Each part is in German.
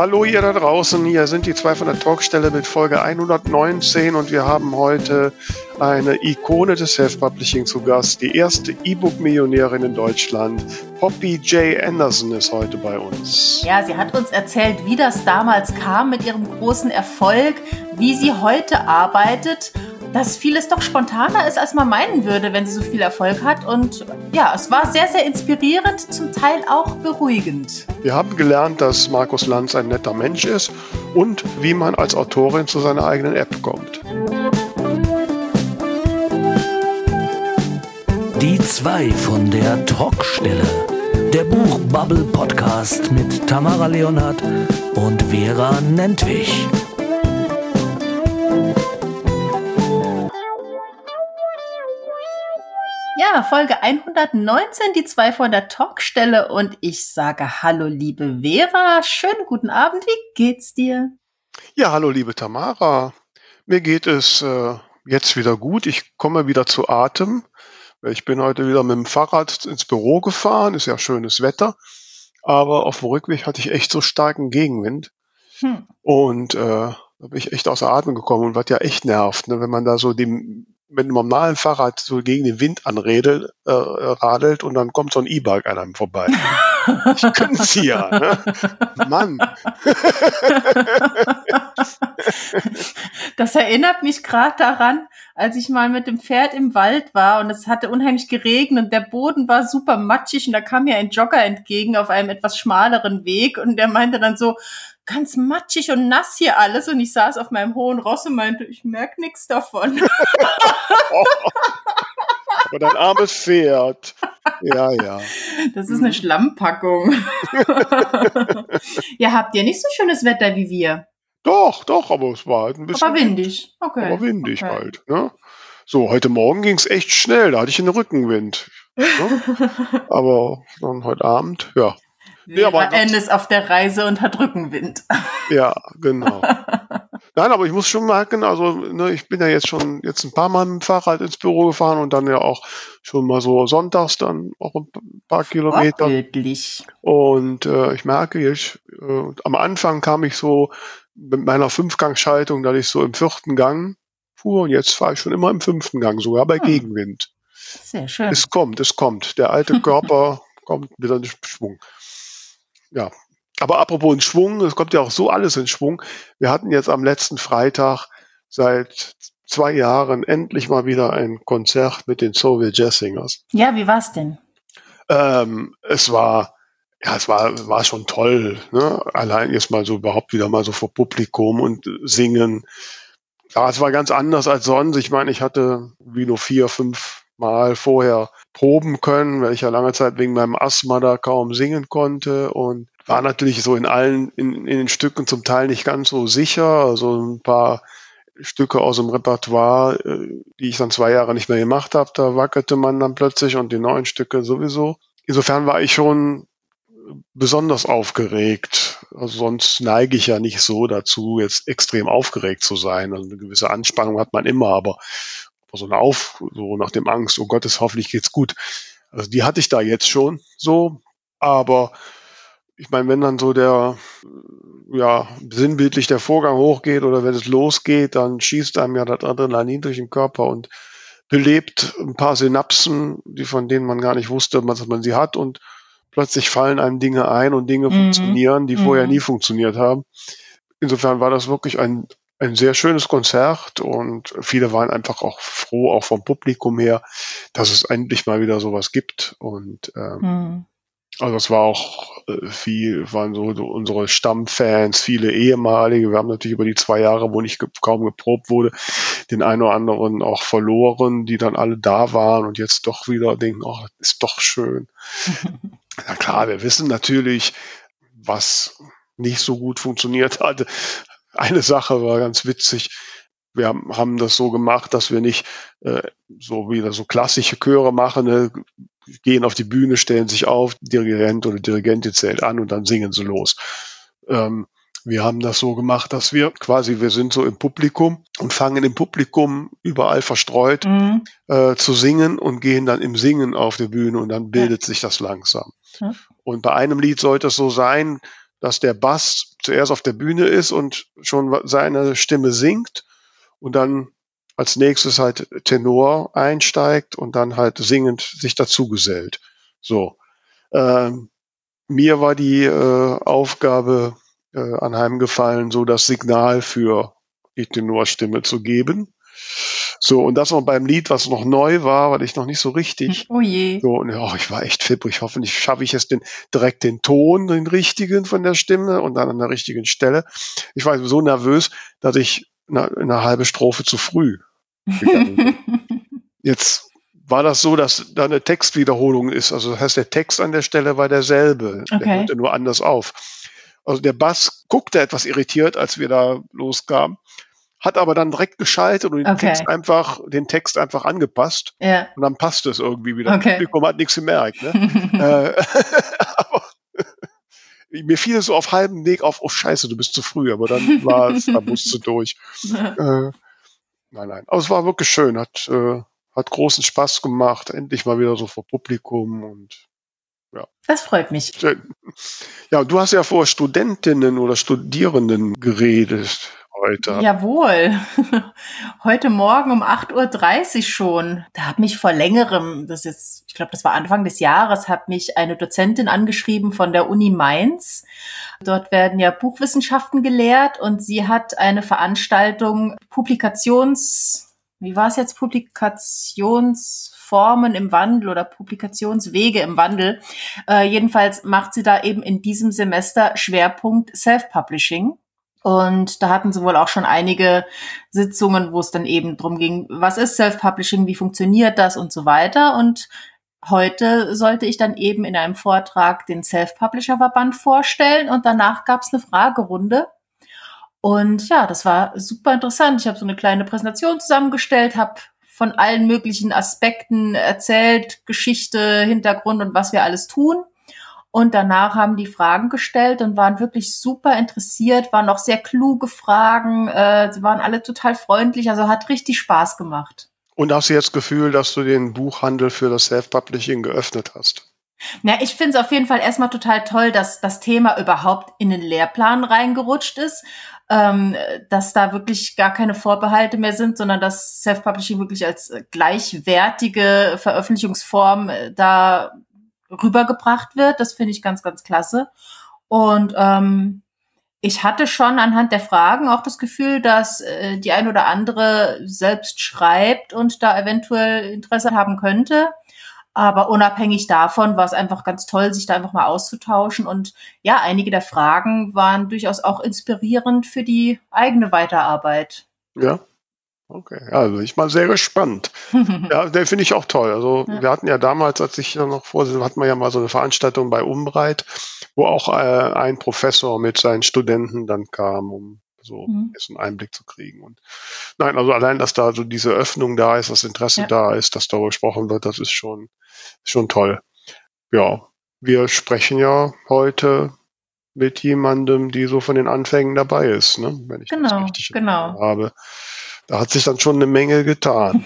Hallo ihr da draußen, hier sind die zwei von der Talkstelle mit Folge 119 und wir haben heute eine Ikone des Self-Publishing zu Gast. Die erste E-Book-Millionärin in Deutschland, Poppy J. Anderson, ist heute bei uns. Ja, sie hat uns erzählt, wie das damals kam mit ihrem großen Erfolg, wie sie heute arbeitet dass vieles doch spontaner ist, als man meinen würde, wenn sie so viel Erfolg hat. Und ja, es war sehr, sehr inspirierend, zum Teil auch beruhigend. Wir haben gelernt, dass Markus Lanz ein netter Mensch ist und wie man als Autorin zu seiner eigenen App kommt. Die zwei von der Talkstelle. Der Buchbubble Podcast mit Tamara Leonhardt und Vera Nentwich. Ja, Folge 119, die zwei von der Talkstelle und ich sage Hallo, liebe Vera. Schönen guten Abend, wie geht's dir? Ja, hallo, liebe Tamara. Mir geht es äh, jetzt wieder gut. Ich komme wieder zu Atem. Ich bin heute wieder mit dem Fahrrad ins Büro gefahren. Ist ja schönes Wetter. Aber auf dem Rückweg hatte ich echt so starken Gegenwind. Hm. Und äh, da bin ich echt außer Atem gekommen und was ja echt nervt, ne, wenn man da so dem mit einem normalen Fahrrad so gegen den Wind anredelt, äh, radelt und dann kommt so ein E-Bike an einem vorbei. ich könnte sie ja, ne? Mann. das erinnert mich gerade daran, als ich mal mit dem Pferd im Wald war und es hatte unheimlich geregnet und der Boden war super matschig und da kam mir ein Jogger entgegen auf einem etwas schmaleren Weg und der meinte dann so, ganz matschig und nass hier alles und ich saß auf meinem hohen Ross und meinte, ich merk nichts davon. Aber dein armes Pferd. Ja, ja. Das ist eine Schlammpackung. ja, habt ihr nicht so schönes Wetter wie wir? Doch, doch, aber es war halt ein bisschen. Aber windig. Okay. Aber windig okay. halt. Ne? So, heute Morgen ging es echt schnell, da hatte ich einen Rückenwind. Ne? aber dann heute Abend, ja, Vera ja, N ist auf der Reise und hat Rückenwind. Ja, genau. Nein, aber ich muss schon merken, also ne, ich bin ja jetzt schon jetzt ein paar Mal mit dem Fahrrad ins Büro gefahren und dann ja auch schon mal so sonntags dann auch ein paar Kilometer. Wirklich. Und äh, ich merke, ich, äh, am Anfang kam ich so mit meiner Fünfgangschaltung, dass ich so im vierten Gang fuhr und jetzt fahre ich schon immer im fünften Gang, sogar bei hm. Gegenwind. Sehr schön. Es kommt, es kommt. Der alte Körper kommt wieder in Schwung ja. Aber apropos in Schwung, es kommt ja auch so alles in Schwung. Wir hatten jetzt am letzten Freitag seit zwei Jahren endlich mal wieder ein Konzert mit den Soviet Jazz Singers. Ja, wie war's denn? Ähm, es war, ja, es war, war schon toll, ne? Allein jetzt mal so überhaupt wieder mal so vor Publikum und singen. Ja, es war ganz anders als sonst. Ich meine, ich hatte wie nur vier, fünf Mal vorher proben können, weil ich ja lange Zeit wegen meinem Asthma da kaum singen konnte und war natürlich so in allen, in, in den Stücken zum Teil nicht ganz so sicher. Also ein paar Stücke aus dem Repertoire, äh, die ich dann zwei Jahre nicht mehr gemacht habe, da wackelte man dann plötzlich und die neuen Stücke sowieso. Insofern war ich schon besonders aufgeregt. Also sonst neige ich ja nicht so dazu, jetzt extrem aufgeregt zu sein. Also eine gewisse Anspannung hat man immer, aber so eine Auf, so nach dem Angst, oh Gottes, hoffentlich geht's gut. Also die hatte ich da jetzt schon so, aber ich meine, wenn dann so der, ja, sinnbildlich der Vorgang hochgeht oder wenn es losgeht, dann schießt einem ja das Adrenalin durch den Körper und belebt ein paar Synapsen, die von denen man gar nicht wusste, dass man sie hat und plötzlich fallen einem Dinge ein und Dinge mhm. funktionieren, die mhm. vorher nie funktioniert haben. Insofern war das wirklich ein ein sehr schönes Konzert und viele waren einfach auch froh, auch vom Publikum her, dass es endlich mal wieder sowas gibt. Und ähm, mhm. also es war auch äh, viel, waren so, so unsere Stammfans, viele ehemalige. Wir haben natürlich über die zwei Jahre, wo nicht ge kaum geprobt wurde, den einen oder anderen auch verloren, die dann alle da waren und jetzt doch wieder denken, oh, ist doch schön. Na klar, wir wissen natürlich, was nicht so gut funktioniert hatte eine Sache war ganz witzig. Wir haben, haben das so gemacht, dass wir nicht äh, so wieder so klassische Chöre machen, ne? gehen auf die Bühne, stellen sich auf, Dirigent oder Dirigentin zählt an und dann singen sie los. Ähm, wir haben das so gemacht, dass wir quasi, wir sind so im Publikum und fangen im Publikum überall verstreut mhm. äh, zu singen und gehen dann im Singen auf die Bühne und dann bildet ja. sich das langsam. Ja. Und bei einem Lied sollte es so sein, dass der Bass zuerst auf der Bühne ist und schon seine Stimme singt und dann als nächstes halt Tenor einsteigt und dann halt singend sich dazu gesellt. So. Ähm, mir war die äh, Aufgabe äh, anheimgefallen, so das Signal für die Tenorstimme zu geben. So, und das noch beim Lied, was noch neu war, weil ich noch nicht so richtig. Oh je. So, und oh, ich war echt fipprig. Hoffentlich schaffe ich es den, direkt den Ton, den richtigen von der Stimme und dann an der richtigen Stelle. Ich war so nervös, dass ich eine, eine halbe Strophe zu früh gegangen bin. Jetzt war das so, dass da eine Textwiederholung ist. Also das heißt, der Text an der Stelle war derselbe. Okay. Der hörte nur anders auf. Also der Bass guckte etwas irritiert, als wir da loskamen hat aber dann direkt geschaltet und den, Okay. Text einfach, den Text einfach angepasst Ja. und dann passt es irgendwie wieder. Okay. Das Publikum hat nichts gemerkt. Ne? äh, aber mir fiel es so auf halbem Weg auf, oh scheiße, du bist zu früh, aber dann war es, da musst du durch. Äh, nein, nein. Aber es war wirklich schön, hat, äh, hat großen Spaß gemacht, endlich mal wieder so vor Publikum und Das freut mich. schön. Ja, du hast ja vor Studentinnen oder Studierenden geredet heute. Jawohl. Heute Morgen um 8.30 Uhr schon. Da hat mich vor längerem, das ist, ich glaube, das war Anfang des Jahres, hat mich eine Dozentin angeschrieben von der Uni Mainz. Dort werden ja Buchwissenschaften gelehrt und sie hat eine Veranstaltung Publikations, wie war es jetzt, Publikationsformen im Wandel oder Publikationswege im Wandel. Äh, jedenfalls macht sie da eben in diesem Semester Schwerpunkt Self-Publishing. Und da hatten sie wohl auch schon einige Sitzungen, wo es dann eben drum ging, was ist Self-Publishing, wie funktioniert das und so weiter. Und heute sollte ich dann eben in einem Vortrag den Self-Publisher-Verband vorstellen und danach gab es eine Fragerunde. Und ja, das war super interessant. Ich habe so eine kleine Präsentation zusammengestellt, habe von allen möglichen Aspekten erzählt, Geschichte, Hintergrund und was wir alles tun. Und danach haben die Fragen gestellt und waren wirklich super interessiert, waren auch sehr kluge Fragen. Äh, sie waren alle total freundlich, also hat richtig Spaß gemacht. Und hast du jetzt das Gefühl, dass du den Buchhandel für das Self-Publishing geöffnet hast? Ja, ich finde es auf jeden Fall erstmal total toll, dass das Thema überhaupt in den Lehrplan reingerutscht ist, ähm, dass da wirklich gar keine Vorbehalte mehr sind, sondern dass Self-Publishing wirklich als äh, gleichwertige Veröffentlichungsform äh, da rübergebracht wird. Das finde ich ganz, ganz klasse. Und ähm, ich hatte schon anhand der Fragen auch das Gefühl, dass äh, die ein oder andere selbst schreibt und da eventuell Interesse haben könnte. Aber unabhängig davon war es einfach ganz toll, sich da einfach mal auszutauschen. Und ja, einige der Fragen waren durchaus auch inspirierend für die eigene Weiterarbeit. Ja. Okay, ja, also ich mal sehr gespannt. Ja, den finde ich auch toll. Also Ja. wir hatten ja damals, als ich noch vor, hatten wir ja mal so eine Veranstaltung bei Umbreit, wo auch äh, ein Professor mit seinen Studenten dann kam, um so Mhm. einen Einblick zu kriegen. Und nein, also allein, dass da so diese Öffnung da ist, das Interesse Ja. da ist, dass darüber gesprochen wird, das ist schon, schon toll. Ja, wir sprechen ja heute mit jemandem, die so von den Anfängen dabei ist, ne? wenn ich das Genau, richtig in genau. Habe. Da hat sich dann schon eine Menge getan.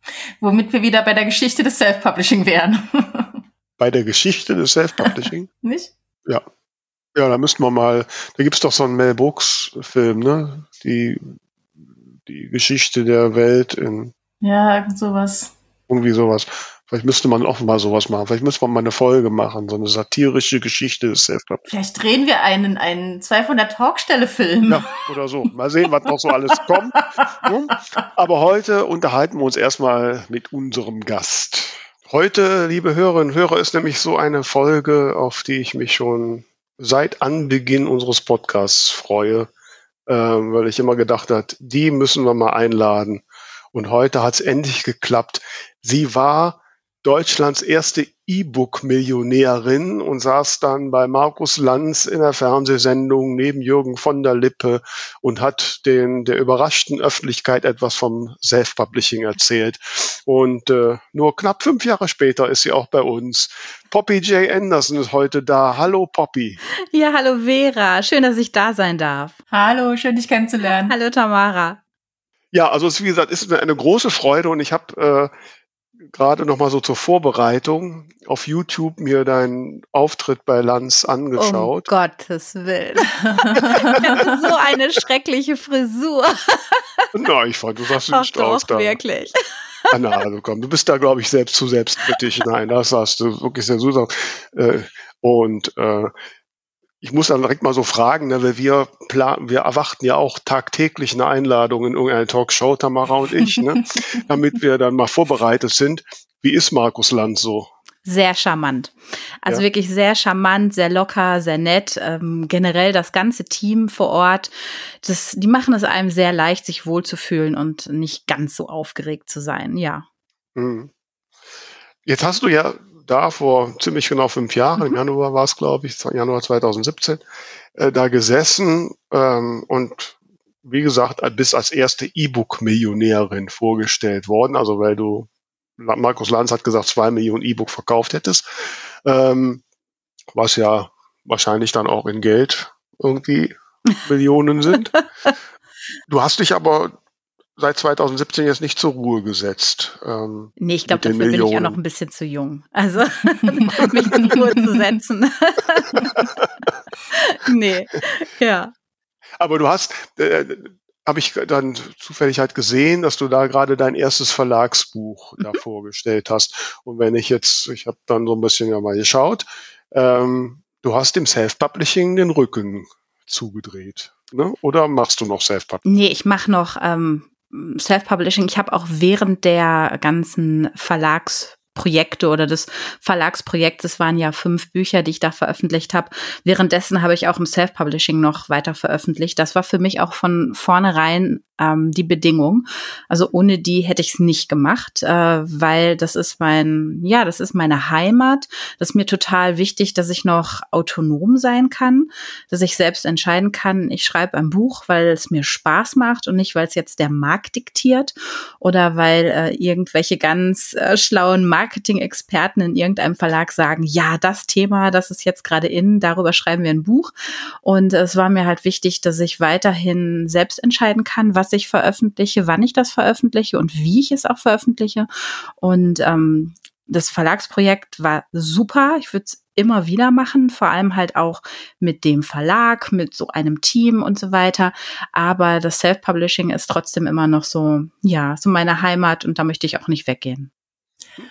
Womit wir wieder bei der Geschichte des Self-Publishing wären. Bei der Geschichte des Self-Publishing. Nicht? ja, da müssten wir mal, da gibt's doch so einen Mel Brooks-Film, ne? Die, die Geschichte der Welt in Ja, sowas. irgendwie sowas. Vielleicht müsste man auch mal sowas machen. Vielleicht müsste man mal eine Folge machen, so eine satirische Geschichte des Self-Publishing. Vielleicht drehen wir einen, einen 200 Talkstelle-Film. Ja, oder so. Mal sehen, was noch so alles kommt. Ne? Aber heute unterhalten wir uns erstmal mit unserem Gast. Heute, liebe Hörerinnen und Hörer, ist nämlich so eine Folge, auf die ich mich schon seit Anbeginn unseres Podcasts freue, ähm, weil ich immer gedacht habe, die müssen wir mal einladen. Und heute hat es endlich geklappt. Sie war Deutschlands erste E-Book-Millionärin und saß dann bei Markus Lanz in der Fernsehsendung neben Jürgen von der Lippe und hat den der überraschten Öffentlichkeit etwas vom Self-Publishing erzählt. Und äh, nur knapp fünf Jahre später ist sie auch bei uns. Poppy J. Anderson ist heute da. Hallo Poppy. Ja, hallo Vera. Schön, dass ich da sein darf. Hallo, schön dich kennenzulernen. Hallo Tamara. Ja, also es, wie gesagt, ist mir eine große Freude und ich habe äh, gerade noch mal so zur Vorbereitung auf YouTube mir deinen Auftritt bei Lanz angeschaut. Um Gottes Willen. so eine schreckliche Frisur. Na, ich fand, du sahst Ach aus da. wirklich. Anna, also komm, du bist da, glaube ich, selbst zu selbstkritisch. Nein, das hast du wirklich sehr super. Äh, und äh, ich muss dann direkt mal so fragen, ne, weil wir planen, wir erwarten ja auch tagtäglich eine Einladung in irgendeine Talkshow, Tamara und ich, ne, damit wir dann mal vorbereitet sind. Wie ist Markus Land so? Sehr charmant. Also Ja. wirklich sehr charmant, sehr locker, sehr nett. Ähm, generell das ganze Team vor Ort, das, die machen es einem sehr leicht, sich wohlzufühlen und nicht ganz so aufgeregt zu sein. Ja. Mhm. Jetzt hast du ja da vor ziemlich genau fünf Jahren, im Mhm. Januar war es, glaube ich, Januar 2017, äh, da gesessen ähm, und wie gesagt, äh, bist als erste E-Book-Millionärin vorgestellt worden, also weil du, Markus Lanz hat gesagt, zwei Millionen E-Book verkauft hättest, ähm, was ja wahrscheinlich dann auch in Geld irgendwie Millionen sind. Du hast dich aber seit 2017 jetzt nicht zur Ruhe gesetzt. Ähm, Nee, ich glaube, dafür bin ich ja Millionen. noch ein bisschen zu jung. Also mich in Ruhe zu setzen. nee, ja. Aber du hast, äh, habe ich dann zufällig halt gesehen, dass du da gerade dein erstes Verlagsbuch da vorgestellt hast. Und wenn ich jetzt, ich habe dann so ein bisschen ja mal geschaut, ähm, du hast dem Self-Publishing den Rücken zugedreht. Ne? Oder machst du noch Self-Publishing? Nee, ich mache noch ähm, Self-Publishing. Ich habe auch während der ganzen Verlagsprojekte oder des Verlagsprojekts, es waren ja fünf Bücher, die ich da veröffentlicht habe. Währenddessen habe ich auch im Self-Publishing noch weiter veröffentlicht. Das war für mich auch von vornherein ähm, die Bedingung. Also ohne die hätte ich es nicht gemacht, äh, weil das ist mein, ja, das ist meine Heimat. Das ist mir total wichtig, dass ich noch autonom sein kann, dass ich selbst entscheiden kann, ich schreibe ein Buch, weil es mir Spaß macht und nicht, weil es jetzt der Markt diktiert oder weil äh, irgendwelche ganz äh, schlauen Marketing-Experten in irgendeinem Verlag sagen, ja, das Thema, das ist jetzt gerade in, darüber schreiben wir ein Buch. Und es war mir halt wichtig, dass ich weiterhin selbst entscheiden kann, was ich veröffentliche, wann ich das veröffentliche und wie ich es auch veröffentliche. Und ähm, das Verlagsprojekt war super. Ich würde es immer wieder machen, vor allem halt auch mit dem Verlag, mit so einem Team und so weiter. Aber das Self-Publishing ist trotzdem immer noch so, ja, so meine Heimat und da möchte ich auch nicht weggehen.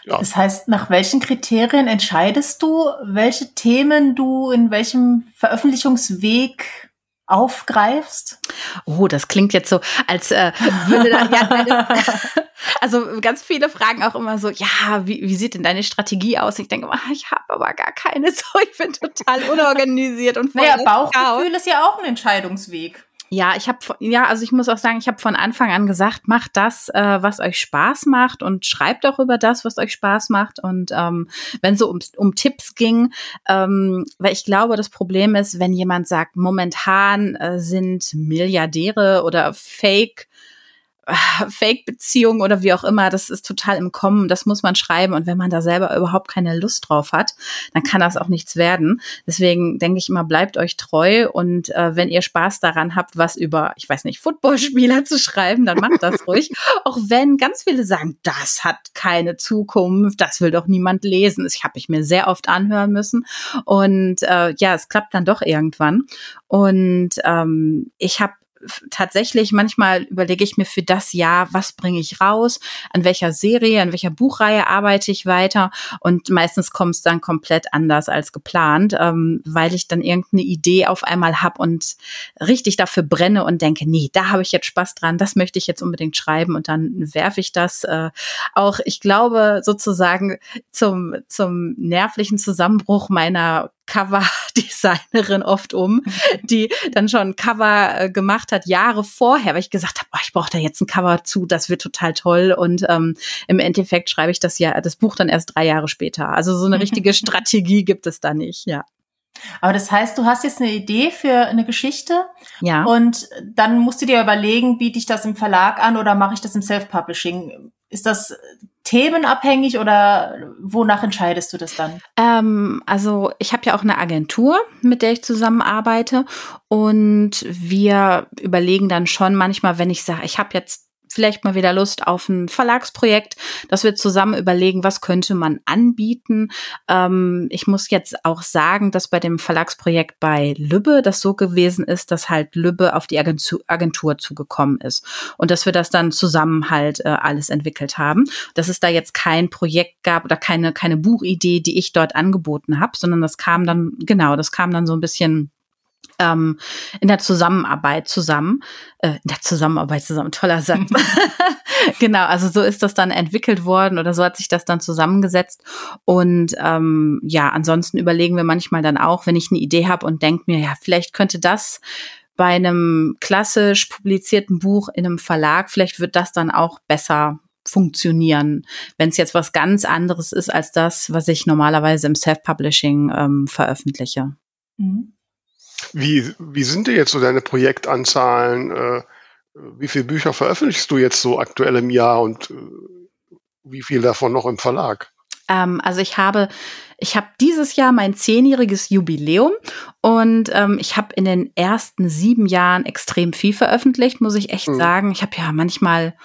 Ja. Das heißt, nach welchen Kriterien entscheidest du, welche Themen du in welchem Veröffentlichungsweg aufgreifst? Oh, das klingt jetzt so, als äh, würde da, ja, deine, also ganz viele fragen auch immer so, ja, wie, wie sieht denn deine Strategie aus? Ich denke, ah, ich habe aber gar keine so, ich bin total unorganisiert und voll Naja. Bauchgefühl ist ja auch ein Entscheidungsweg. Ja, ich habe ja, also ich muss auch sagen, ich habe von Anfang an gesagt, macht das, äh, was euch Spaß macht und schreibt auch über das, was euch Spaß macht. Und ähm, wenn so um, um Tipps ging, ähm, weil ich glaube, das Problem ist, wenn jemand sagt, momentan äh, sind Milliardäre oder Fake Fake-Beziehung oder wie auch immer, das ist total im Kommen, das muss man schreiben und wenn man da selber überhaupt keine Lust drauf hat, dann kann das auch nichts werden. Deswegen denke ich immer, bleibt euch treu und äh, wenn ihr Spaß daran habt, was über, ich weiß nicht, Footballspieler zu schreiben, dann macht das ruhig. Auch wenn ganz viele sagen, das hat keine Zukunft, das will doch niemand lesen. Das habe ich mir sehr oft anhören müssen und äh, ja, es klappt dann doch irgendwann und ähm, ich habe tatsächlich manchmal überlege ich mir für das Jahr, was bringe ich raus, an welcher Serie, an welcher Buchreihe arbeite ich weiter. Und meistens kommt es dann komplett anders als geplant, ähm, weil ich dann irgendeine Idee auf einmal habe und richtig dafür brenne und denke, nee, da habe ich jetzt Spaß dran, das möchte ich jetzt unbedingt schreiben und dann werfe ich das äh, auch, ich glaube, sozusagen zum, zum nervlichen Zusammenbruch meiner Cover-Designerin oft um, die dann schon ein Cover äh, gemacht hat, Jahre vorher, weil ich gesagt habe, oh, ich brauche da jetzt ein Cover zu, das wird total toll. Und ähm, im Endeffekt schreibe ich das ja, das Buch dann erst drei Jahre später. Also so eine richtige Strategie gibt es da nicht, ja. Aber das heißt, du hast jetzt eine Idee für eine Geschichte Ja. und dann musst du dir überlegen, biete ich das im Verlag an oder mache ich das im Self-Publishing? Ist das themenabhängig oder wonach entscheidest du das dann? Ähm, also ich habe ja auch eine Agentur, mit der ich zusammenarbeite und wir überlegen dann schon manchmal, wenn ich sage, ich habe jetzt vielleicht mal wieder Lust auf ein Verlagsprojekt, dass wir zusammen überlegen, was könnte man anbieten. Ähm, ich muss jetzt auch sagen, dass bei dem Verlagsprojekt bei Lübbe das so gewesen ist, dass halt Lübbe auf die Agentur, Agentur zugekommen ist und dass wir das dann zusammen halt äh, alles entwickelt haben. Dass es da jetzt kein Projekt gab oder keine, keine Buchidee, die ich dort angeboten habe, sondern das kam dann, genau, das kam dann so ein bisschen ähm, in der Zusammenarbeit zusammen, äh, in der Zusammenarbeit zusammen, toller Satz. genau, also so ist das dann entwickelt worden oder so hat sich das dann zusammengesetzt. Und ähm, ja, ansonsten überlegen wir manchmal dann auch, wenn ich eine Idee habe und denke mir, ja, vielleicht könnte das bei einem klassisch publizierten Buch in einem Verlag, vielleicht wird das dann auch besser funktionieren, wenn es jetzt was ganz anderes ist als das, was ich normalerweise im Self-Publishing ähm, veröffentliche. Mhm. Wie, wie sind denn jetzt so deine Projektanzahlen? Äh, wie viele Bücher veröffentlichst du jetzt so aktuell im Jahr und äh, wie viel davon noch im Verlag? Ähm, also ich habe, ich habe dieses Jahr mein zehnjähriges Jubiläum und ähm, ich habe in den ersten sieben Jahren extrem viel veröffentlicht, muss ich echt mhm. sagen. Ich habe ja manchmal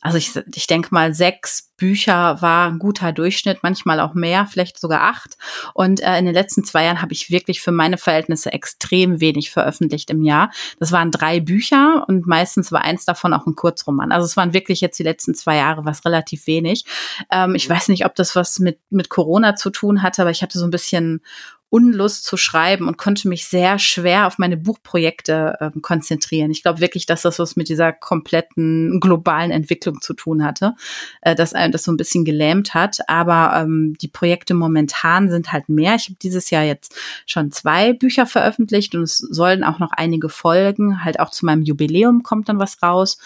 also ich, ich denke mal, sechs Bücher war ein guter Durchschnitt, manchmal auch mehr, vielleicht sogar acht. Und äh, in den letzten zwei Jahren habe ich wirklich für meine Verhältnisse extrem wenig veröffentlicht im Jahr. Das waren drei Bücher und meistens war eins davon auch ein Kurzroman. Also es waren wirklich jetzt die letzten zwei Jahre was relativ wenig. Ähm, ich weiß nicht, ob das was mit, mit Corona zu tun hatte, aber ich hatte so ein bisschen Unlust zu schreiben und konnte mich sehr schwer auf meine Buchprojekte äh, konzentrieren. Ich glaube wirklich, dass das was mit dieser kompletten globalen Entwicklung zu tun hatte, äh, dass einem das so ein bisschen gelähmt hat. Aber ähm, die Projekte momentan sind halt mehr. Ich habe dieses Jahr jetzt schon zwei Bücher veröffentlicht und es sollen auch noch einige folgen. Halt auch zu meinem Jubiläum kommt dann was raus.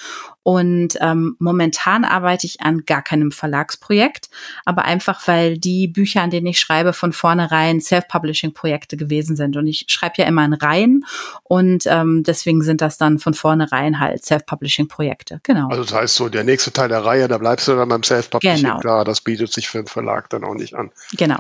Und ähm, momentan arbeite ich an gar keinem Verlagsprojekt, aber einfach, weil die Bücher, an denen ich schreibe, von vornherein Self-Publishing-Projekte gewesen sind. Und ich schreibe ja immer in Reihen und ähm, deswegen sind das dann von vornherein halt Self-Publishing-Projekte. Genau. Also das heißt so, der nächste Teil der Reihe, da bleibst du dann beim Self-Publishing. Genau. Klar, das bietet sich für einen Verlag dann auch nicht an. Genau.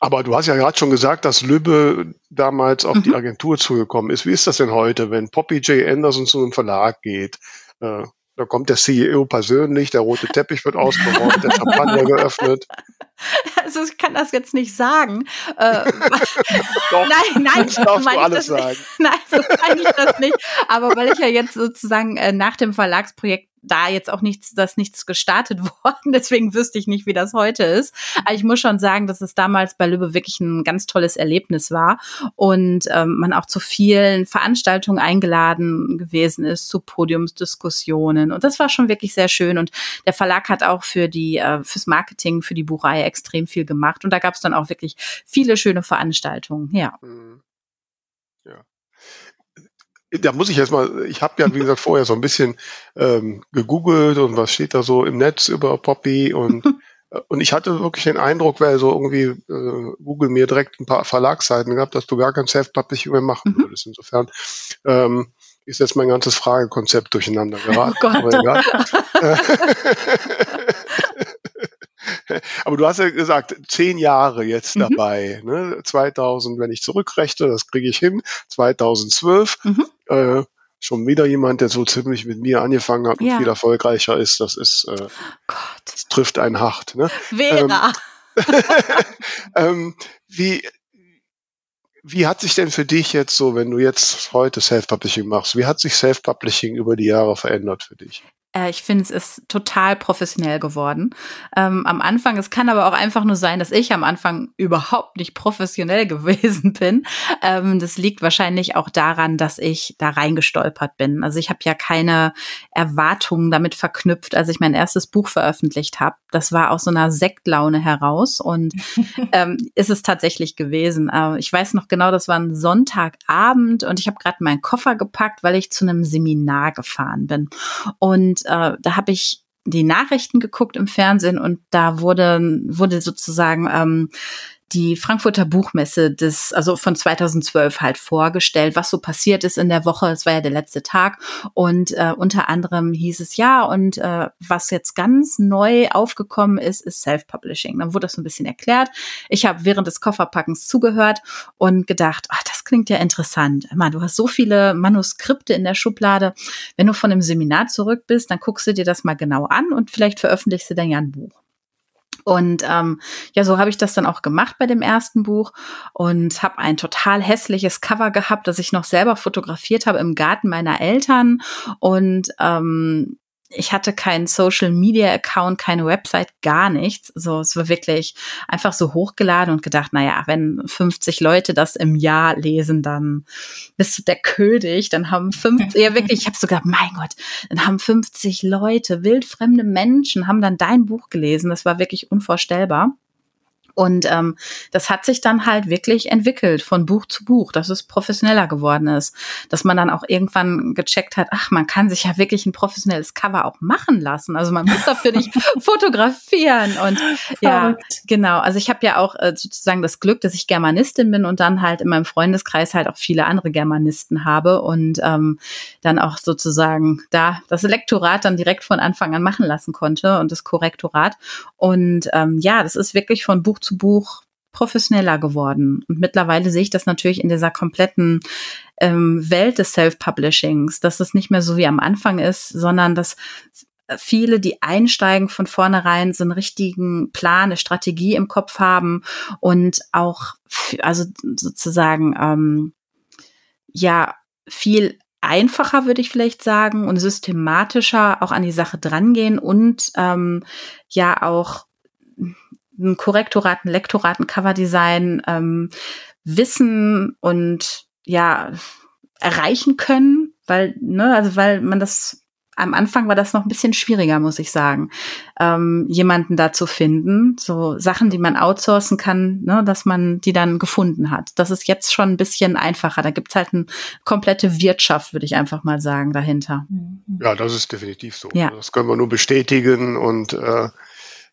Aber du hast ja gerade schon gesagt, dass Lübbe damals auf mhm. die Agentur zugekommen ist. Wie ist das denn heute, wenn Poppy J. Anderson zu einem Verlag geht? Äh, da kommt der CEO persönlich, der rote Teppich wird ausgerollt, der Champagner geöffnet. Also ich kann das jetzt nicht sagen. Äh, Doch, nein, nein, das darfst du alles das, sagen. Nein, so meine ich das nicht. Aber weil ich ja jetzt sozusagen äh, nach dem Verlagsprojekt da jetzt auch nichts, das nichts gestartet worden. Deswegen wüsste ich nicht, wie das heute ist. Aber ich muss schon sagen, dass es damals bei Lübbe wirklich ein ganz tolles Erlebnis war und ähm, man auch zu vielen Veranstaltungen eingeladen gewesen ist, zu Podiumsdiskussionen. Und das war schon wirklich sehr schön. Und der Verlag hat auch für die, äh, fürs Marketing, für die Buchreihe extrem viel gemacht. Und da gab es dann auch wirklich viele schöne Veranstaltungen. Ja. Mhm da muss ich jetzt mal, ich habe ja, wie gesagt, vorher so ein bisschen ähm, gegoogelt und was steht da so im Netz über Poppy und, und ich hatte wirklich den Eindruck, weil so irgendwie äh, Google mir direkt ein paar Verlagsseiten gehabt, dass du gar kein Self-Publishing mehr machen mhm. würdest. Insofern ähm, ist jetzt mein ganzes Fragekonzept durcheinander geraten. Oh Gott. Aber du hast ja gesagt, zehn Jahre jetzt mhm. dabei. Ne? 2000, wenn ich zurückrechne, das kriege ich hin. 2012. Mhm. Äh, schon wieder jemand, der so ziemlich mit mir angefangen hat und ja. viel erfolgreicher ist. Das ist, äh, das trifft einen hart. Ne? Vera. Ähm, ähm, wie, wie hat sich denn für dich jetzt so, wenn du jetzt heute Self-Publishing machst, wie hat sich Self-Publishing über die Jahre verändert für dich? Äh, ich finde, es ist total professionell geworden. Ähm, am Anfang, es kann aber auch einfach nur sein, dass ich am Anfang überhaupt nicht professionell gewesen bin. Ähm, das liegt wahrscheinlich auch daran, dass ich da reingestolpert bin. Also ich habe ja keine Erwartungen damit verknüpft, als ich mein erstes Buch veröffentlicht habe. Das war aus so einer Sektlaune heraus und ähm, ist es tatsächlich gewesen. Äh, ich weiß noch genau, das war ein Sonntagabend und ich habe gerade meinen Koffer gepackt, weil ich zu einem Seminar gefahren bin. Und äh, da habe ich die Nachrichten geguckt im Fernsehen und da wurde, wurde sozusagen ähm, die Frankfurter Buchmesse des, also von 2012 halt vorgestellt, was so passiert ist in der Woche. Es war ja der letzte Tag und äh, unter anderem hieß es ja und äh, was jetzt ganz neu aufgekommen ist, ist Self-Publishing. Dann wurde das so ein bisschen erklärt. Ich habe während des Kofferpackens zugehört und gedacht, ach, das klingt ja interessant. Man, du hast so viele Manuskripte in der Schublade. Wenn du von einem Seminar zurück bist, dann guckst du dir das mal genau an und vielleicht veröffentlichst du dann ja ein Buch. Und ähm, ja, so habe ich das dann auch gemacht bei dem ersten Buch und habe ein total hässliches Cover gehabt, das ich noch selber fotografiert habe im Garten meiner Eltern. Und ähm, ich hatte keinen Social Media Account, keine Website, gar nichts. So, es war wirklich einfach so hochgeladen und gedacht, naja, wenn 50 Leute das im Jahr lesen, dann bist du der König. Dann haben 50, ja wirklich, ich habe so gedacht, mein Gott, dann haben 50 Leute, wildfremde Menschen, haben dann dein Buch gelesen. Das war wirklich unvorstellbar. Und ähm, das hat sich dann halt wirklich entwickelt von Buch zu Buch, dass es professioneller geworden ist. Dass man dann auch irgendwann gecheckt hat, ach, man kann sich ja wirklich ein professionelles Cover auch machen lassen. Also man muss dafür nicht fotografieren. Und ja, genau. Also ich habe ja auch äh, sozusagen das Glück, dass ich Germanistin bin und dann halt in meinem Freundeskreis halt auch viele andere Germanisten habe und ähm, dann auch sozusagen da das Lektorat dann direkt von Anfang an machen lassen konnte und das Korrektorat. Und ähm, ja, das ist wirklich von Buch zu Buch professioneller geworden. Und mittlerweile sehe ich das natürlich in dieser kompletten ähm, Welt des Self-Publishings, dass es nicht mehr so wie am Anfang ist, sondern dass viele, die einsteigen von vornherein, so einen richtigen Plan, eine Strategie im Kopf haben und auch, also sozusagen, ähm, ja, viel einfacher, würde ich vielleicht sagen, und systematischer auch an die Sache drangehen und ähm, ja auch ein Korrektorat, ein Lektorat, ein Coverdesign ähm, wissen und ja erreichen können, weil ne, also weil man das am Anfang war das noch ein bisschen schwieriger, muss ich sagen, ähm, jemanden da zu finden. So Sachen, die man outsourcen kann, ne, dass man die dann gefunden hat. Das ist jetzt schon ein bisschen einfacher. Da gibt's halt eine komplette Wirtschaft, würde ich einfach mal sagen, dahinter. Ja, das ist definitiv so. Ja. Das können wir nur bestätigen und äh,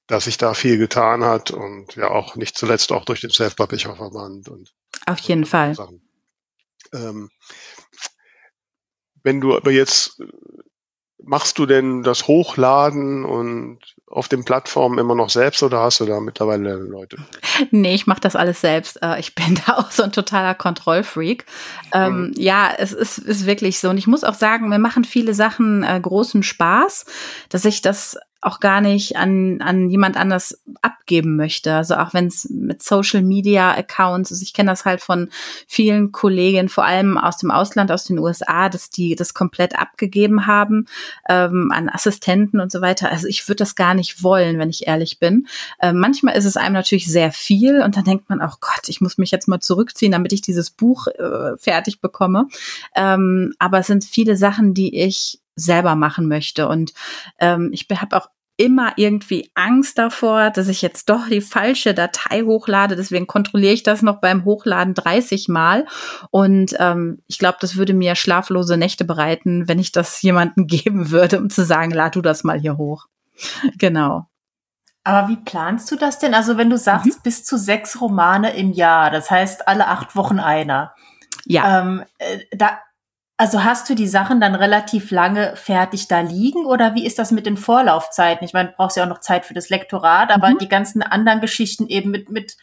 dass sich da viel getan hat und ja auch nicht zuletzt auch durch den Self-Publisher-Verband und auf jeden Fall. Ähm, wenn du aber jetzt machst du denn das Hochladen und auf den Plattformen immer noch selbst oder hast du da mittlerweile Leute? Nee, ich mache das alles selbst. Äh, ich bin da auch so ein totaler Kontrollfreak. Ähm, mhm. Ja, es ist, ist wirklich so. Und ich muss auch sagen, mir machen viele Sachen äh, großen Spaß, dass ich das auch gar nicht an, an jemand anders abgeben möchte. Also auch wenn es mit Social Media Accounts ist, ich kenne das halt von vielen Kollegen, vor allem aus dem Ausland, aus den USA, dass die das komplett abgegeben haben ähm, an Assistenten und so weiter. Also ich würde das gar nicht wollen, wenn ich ehrlich bin. Äh, manchmal ist es einem natürlich sehr viel und dann denkt man, oh Gott, ich muss mich jetzt mal zurückziehen, damit ich dieses Buch äh, fertig bekomme. Ähm, aber es sind viele Sachen, die ich selber machen möchte. Und ähm, ich habe auch immer irgendwie Angst davor, dass ich jetzt doch die falsche Datei hochlade. Deswegen kontrolliere ich das noch beim Hochladen 30 Mal. Und ähm, ich glaube, das würde mir schlaflose Nächte bereiten, wenn ich das jemandem geben würde, um zu sagen, lad du das mal hier hoch. genau. Aber wie planst du das denn? Also wenn du sagst, mhm. bis zu sechs Romane im Jahr, das heißt alle acht Wochen einer. Ja. Ähm, äh, da, also hast du die Sachen dann relativ lange fertig da liegen oder wie ist das mit den Vorlaufzeiten? Ich meine, du brauchst ja auch noch Zeit für das Lektorat, aber mhm. die ganzen anderen Geschichten eben mit, mit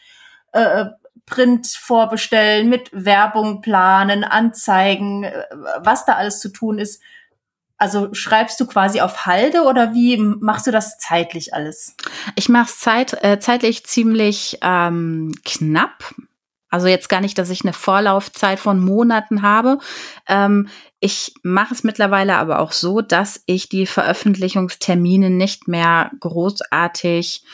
äh, Print vorbestellen, mit Werbung planen, Anzeigen, äh, was da alles zu tun ist. Also schreibst du quasi auf Halde oder wie machst du das zeitlich alles? Ich mache es zeit, äh, zeitlich ziemlich ähm, knapp. Also jetzt gar nicht, dass ich eine Vorlaufzeit von Monaten habe. Ähm, ich mache es mittlerweile aber auch so, dass ich die Veröffentlichungstermine nicht mehr großartig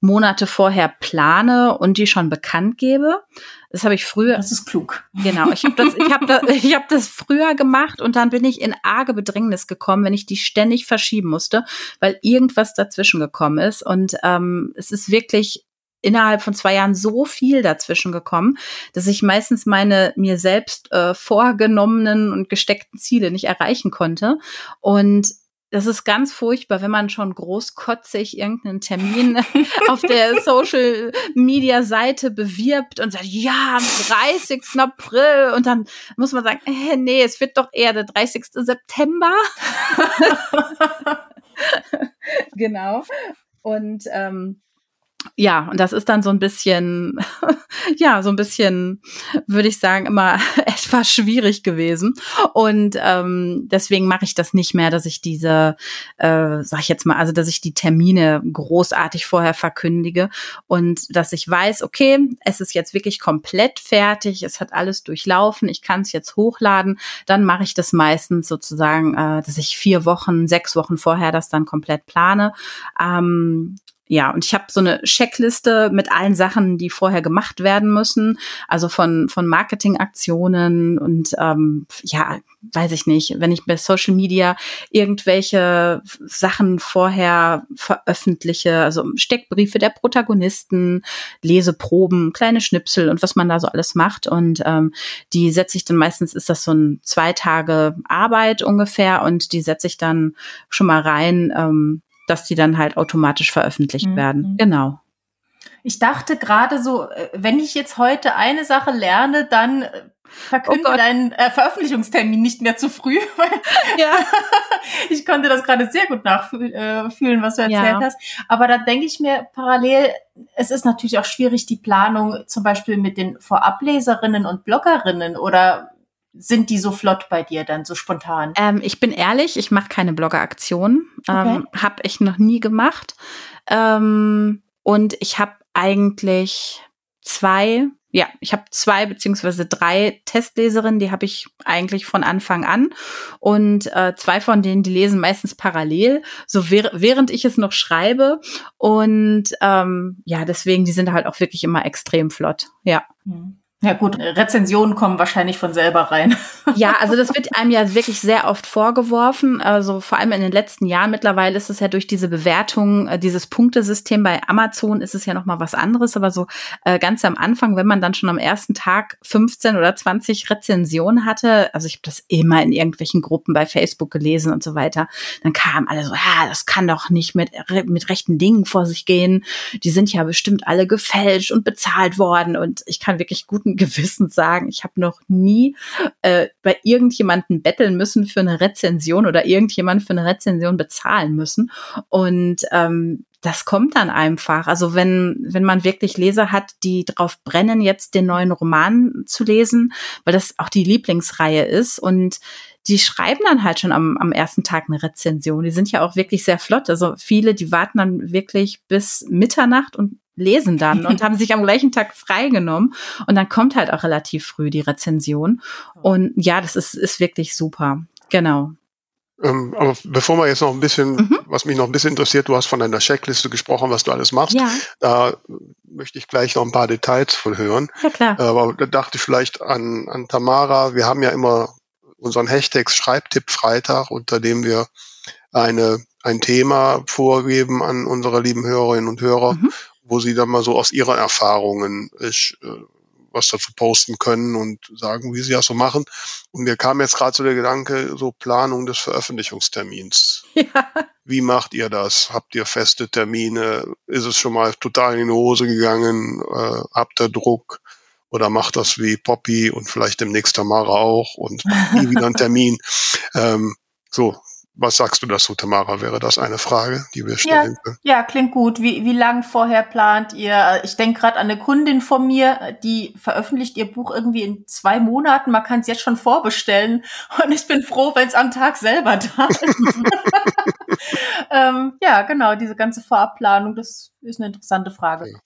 Monate vorher plane und die schon bekannt gebe. Das habe ich früher. Das ist klug. Genau. Ich habe das, ich habe das, ich habe das früher gemacht und dann bin ich in arge Bedrängnis gekommen, wenn ich die ständig verschieben musste, weil irgendwas dazwischen gekommen ist. Und ähm, es ist wirklich innerhalb von zwei Jahren so viel dazwischen gekommen, dass ich meistens meine mir selbst äh, vorgenommenen und gesteckten Ziele nicht erreichen konnte. Und das ist ganz furchtbar, wenn man schon großkotzig irgendeinen Termin auf der Social Media Seite bewirbt und sagt, ja, am 30. April und dann muss man sagen, äh, nee, es wird doch eher der 30. September. genau. Und ähm, ja, und das ist dann so ein bisschen, ja, so ein bisschen, würde ich sagen, immer etwas schwierig gewesen. Und ähm, deswegen mache ich das nicht mehr, dass ich diese, äh, sag ich jetzt mal, also dass ich die Termine großartig vorher verkündige und dass ich weiß, okay, es ist jetzt wirklich komplett fertig, es hat alles durchlaufen, ich kann es jetzt hochladen. Dann mache ich das meistens sozusagen, äh, dass ich vier Wochen, sechs Wochen vorher das dann komplett plane. Ähm, ja, und ich habe so eine Checkliste mit allen Sachen, die vorher gemacht werden müssen. Also von, von Marketingaktionen und ähm, ja, weiß ich nicht, wenn ich bei Social Media irgendwelche Sachen vorher veröffentliche, also Steckbriefe der Protagonisten, Leseproben, kleine Schnipsel und was man da so alles macht. Und ähm, die setze ich dann meistens, ist das so ein zwei Tage Arbeit ungefähr und die setze ich dann schon mal rein. Ähm, dass die dann halt automatisch veröffentlicht mhm. werden. Genau. Ich dachte gerade so, äh, wenn ich jetzt heute eine Sache lerne, dann äh, verkünde oh deinen äh, Veröffentlichungstermin nicht mehr zu früh. ja. ich konnte das gerade sehr gut nachfühlen, äh, was du erzählt ja. hast. Aber da denke ich mir parallel, es ist natürlich auch schwierig, die Planung zum Beispiel mit den Vorableserinnen und Bloggerinnen oder sind die so flott bei dir dann, so spontan? Ähm, ich bin ehrlich, ich mache keine Blogger-Aktion. Ähm, okay. habe ich noch nie gemacht. Ähm, und ich habe eigentlich zwei, ja, ich habe zwei beziehungsweise drei Testleserinnen, die habe ich eigentlich von Anfang an. Und äh, zwei von denen, die lesen meistens parallel, so während ich es noch schreibe. Und ähm, ja, deswegen, die sind halt auch wirklich immer extrem flott. Ja. Mhm. Ja gut, Rezensionen kommen wahrscheinlich von selber rein. Ja, also das wird einem ja wirklich sehr oft vorgeworfen. Also vor allem in den letzten Jahren mittlerweile ist es ja durch diese Bewertung, äh, dieses Punktesystem bei Amazon ist es ja noch mal was anderes. Aber so äh, ganz am Anfang, wenn man dann schon am ersten Tag 15 oder 20 Rezensionen hatte, also ich habe das immer in irgendwelchen Gruppen bei Facebook gelesen und so weiter, dann kamen alle so, ja, das kann doch nicht mit mit rechten Dingen vor sich gehen. Die sind ja bestimmt alle gefälscht und bezahlt worden und ich kann wirklich guten Gewissen sagen, ich habe noch nie äh, bei irgendjemanden betteln müssen für eine Rezension oder irgendjemand für eine Rezension bezahlen müssen. Und ähm, das kommt dann einfach. Also wenn, wenn man wirklich Leser hat, die drauf brennen, jetzt den neuen Roman zu lesen, weil das auch die Lieblingsreihe ist und die schreiben dann halt schon am, am ersten Tag eine Rezension. Die sind ja auch wirklich sehr flott. Also viele, die warten dann wirklich bis Mitternacht und lesen dann und haben sich am gleichen Tag freigenommen. Und dann kommt halt auch relativ früh die Rezension. Und ja, das ist, ist wirklich super. Genau. Ähm, aber bevor wir jetzt noch ein bisschen, mhm. was mich noch ein bisschen interessiert, du hast von deiner Checkliste gesprochen, was du alles machst. Ja. Da möchte ich gleich noch ein paar Details von hören. Ja, klar. Aber da dachte ich vielleicht an, an Tamara. Wir haben ja immer unseren Hashtag Schreibtipp Freitag, unter dem wir eine, ein Thema vorgeben an unsere lieben Hörerinnen und Hörer. Mhm wo sie dann mal so aus ihren Erfahrungen ich, äh, was dazu posten können und sagen, wie sie das so machen. Und mir kam jetzt gerade so der Gedanke, so Planung des Veröffentlichungstermins. Ja. Wie macht ihr das? Habt ihr feste Termine? Ist es schon mal total in die Hose gegangen? Äh, habt ihr Druck? Oder macht das wie Poppy und vielleicht demnächst Tamara auch und nie wieder einen Termin? Ähm, so, was sagst du dazu, Tamara? Wäre das eine Frage, die wir stellen ja, können? Ja, klingt gut. Wie, wie lang vorher plant ihr? Ich denke gerade an eine Kundin von mir, die veröffentlicht ihr Buch irgendwie in zwei Monaten. Man kann es jetzt schon vorbestellen. Und ich bin froh, wenn es am Tag selber da ist. ähm, ja, genau, diese ganze Vorabplanung, das ist eine interessante Frage. Ja.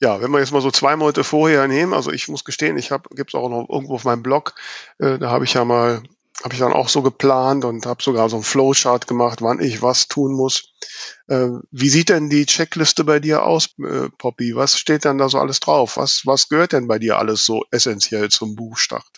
Ja, wenn wir jetzt mal so zwei Monate vorher nehmen, also ich muss gestehen, ich habe, gibt es auch noch irgendwo auf meinem Blog, äh, da habe ich ja mal habe ich dann auch so geplant und habe sogar so ein Flowchart gemacht, wann ich was tun muss. Äh, wie sieht denn die Checkliste bei dir aus, äh, Poppy? Was steht denn da so alles drauf? Was, was gehört denn bei dir alles so essentiell zum Buchstart?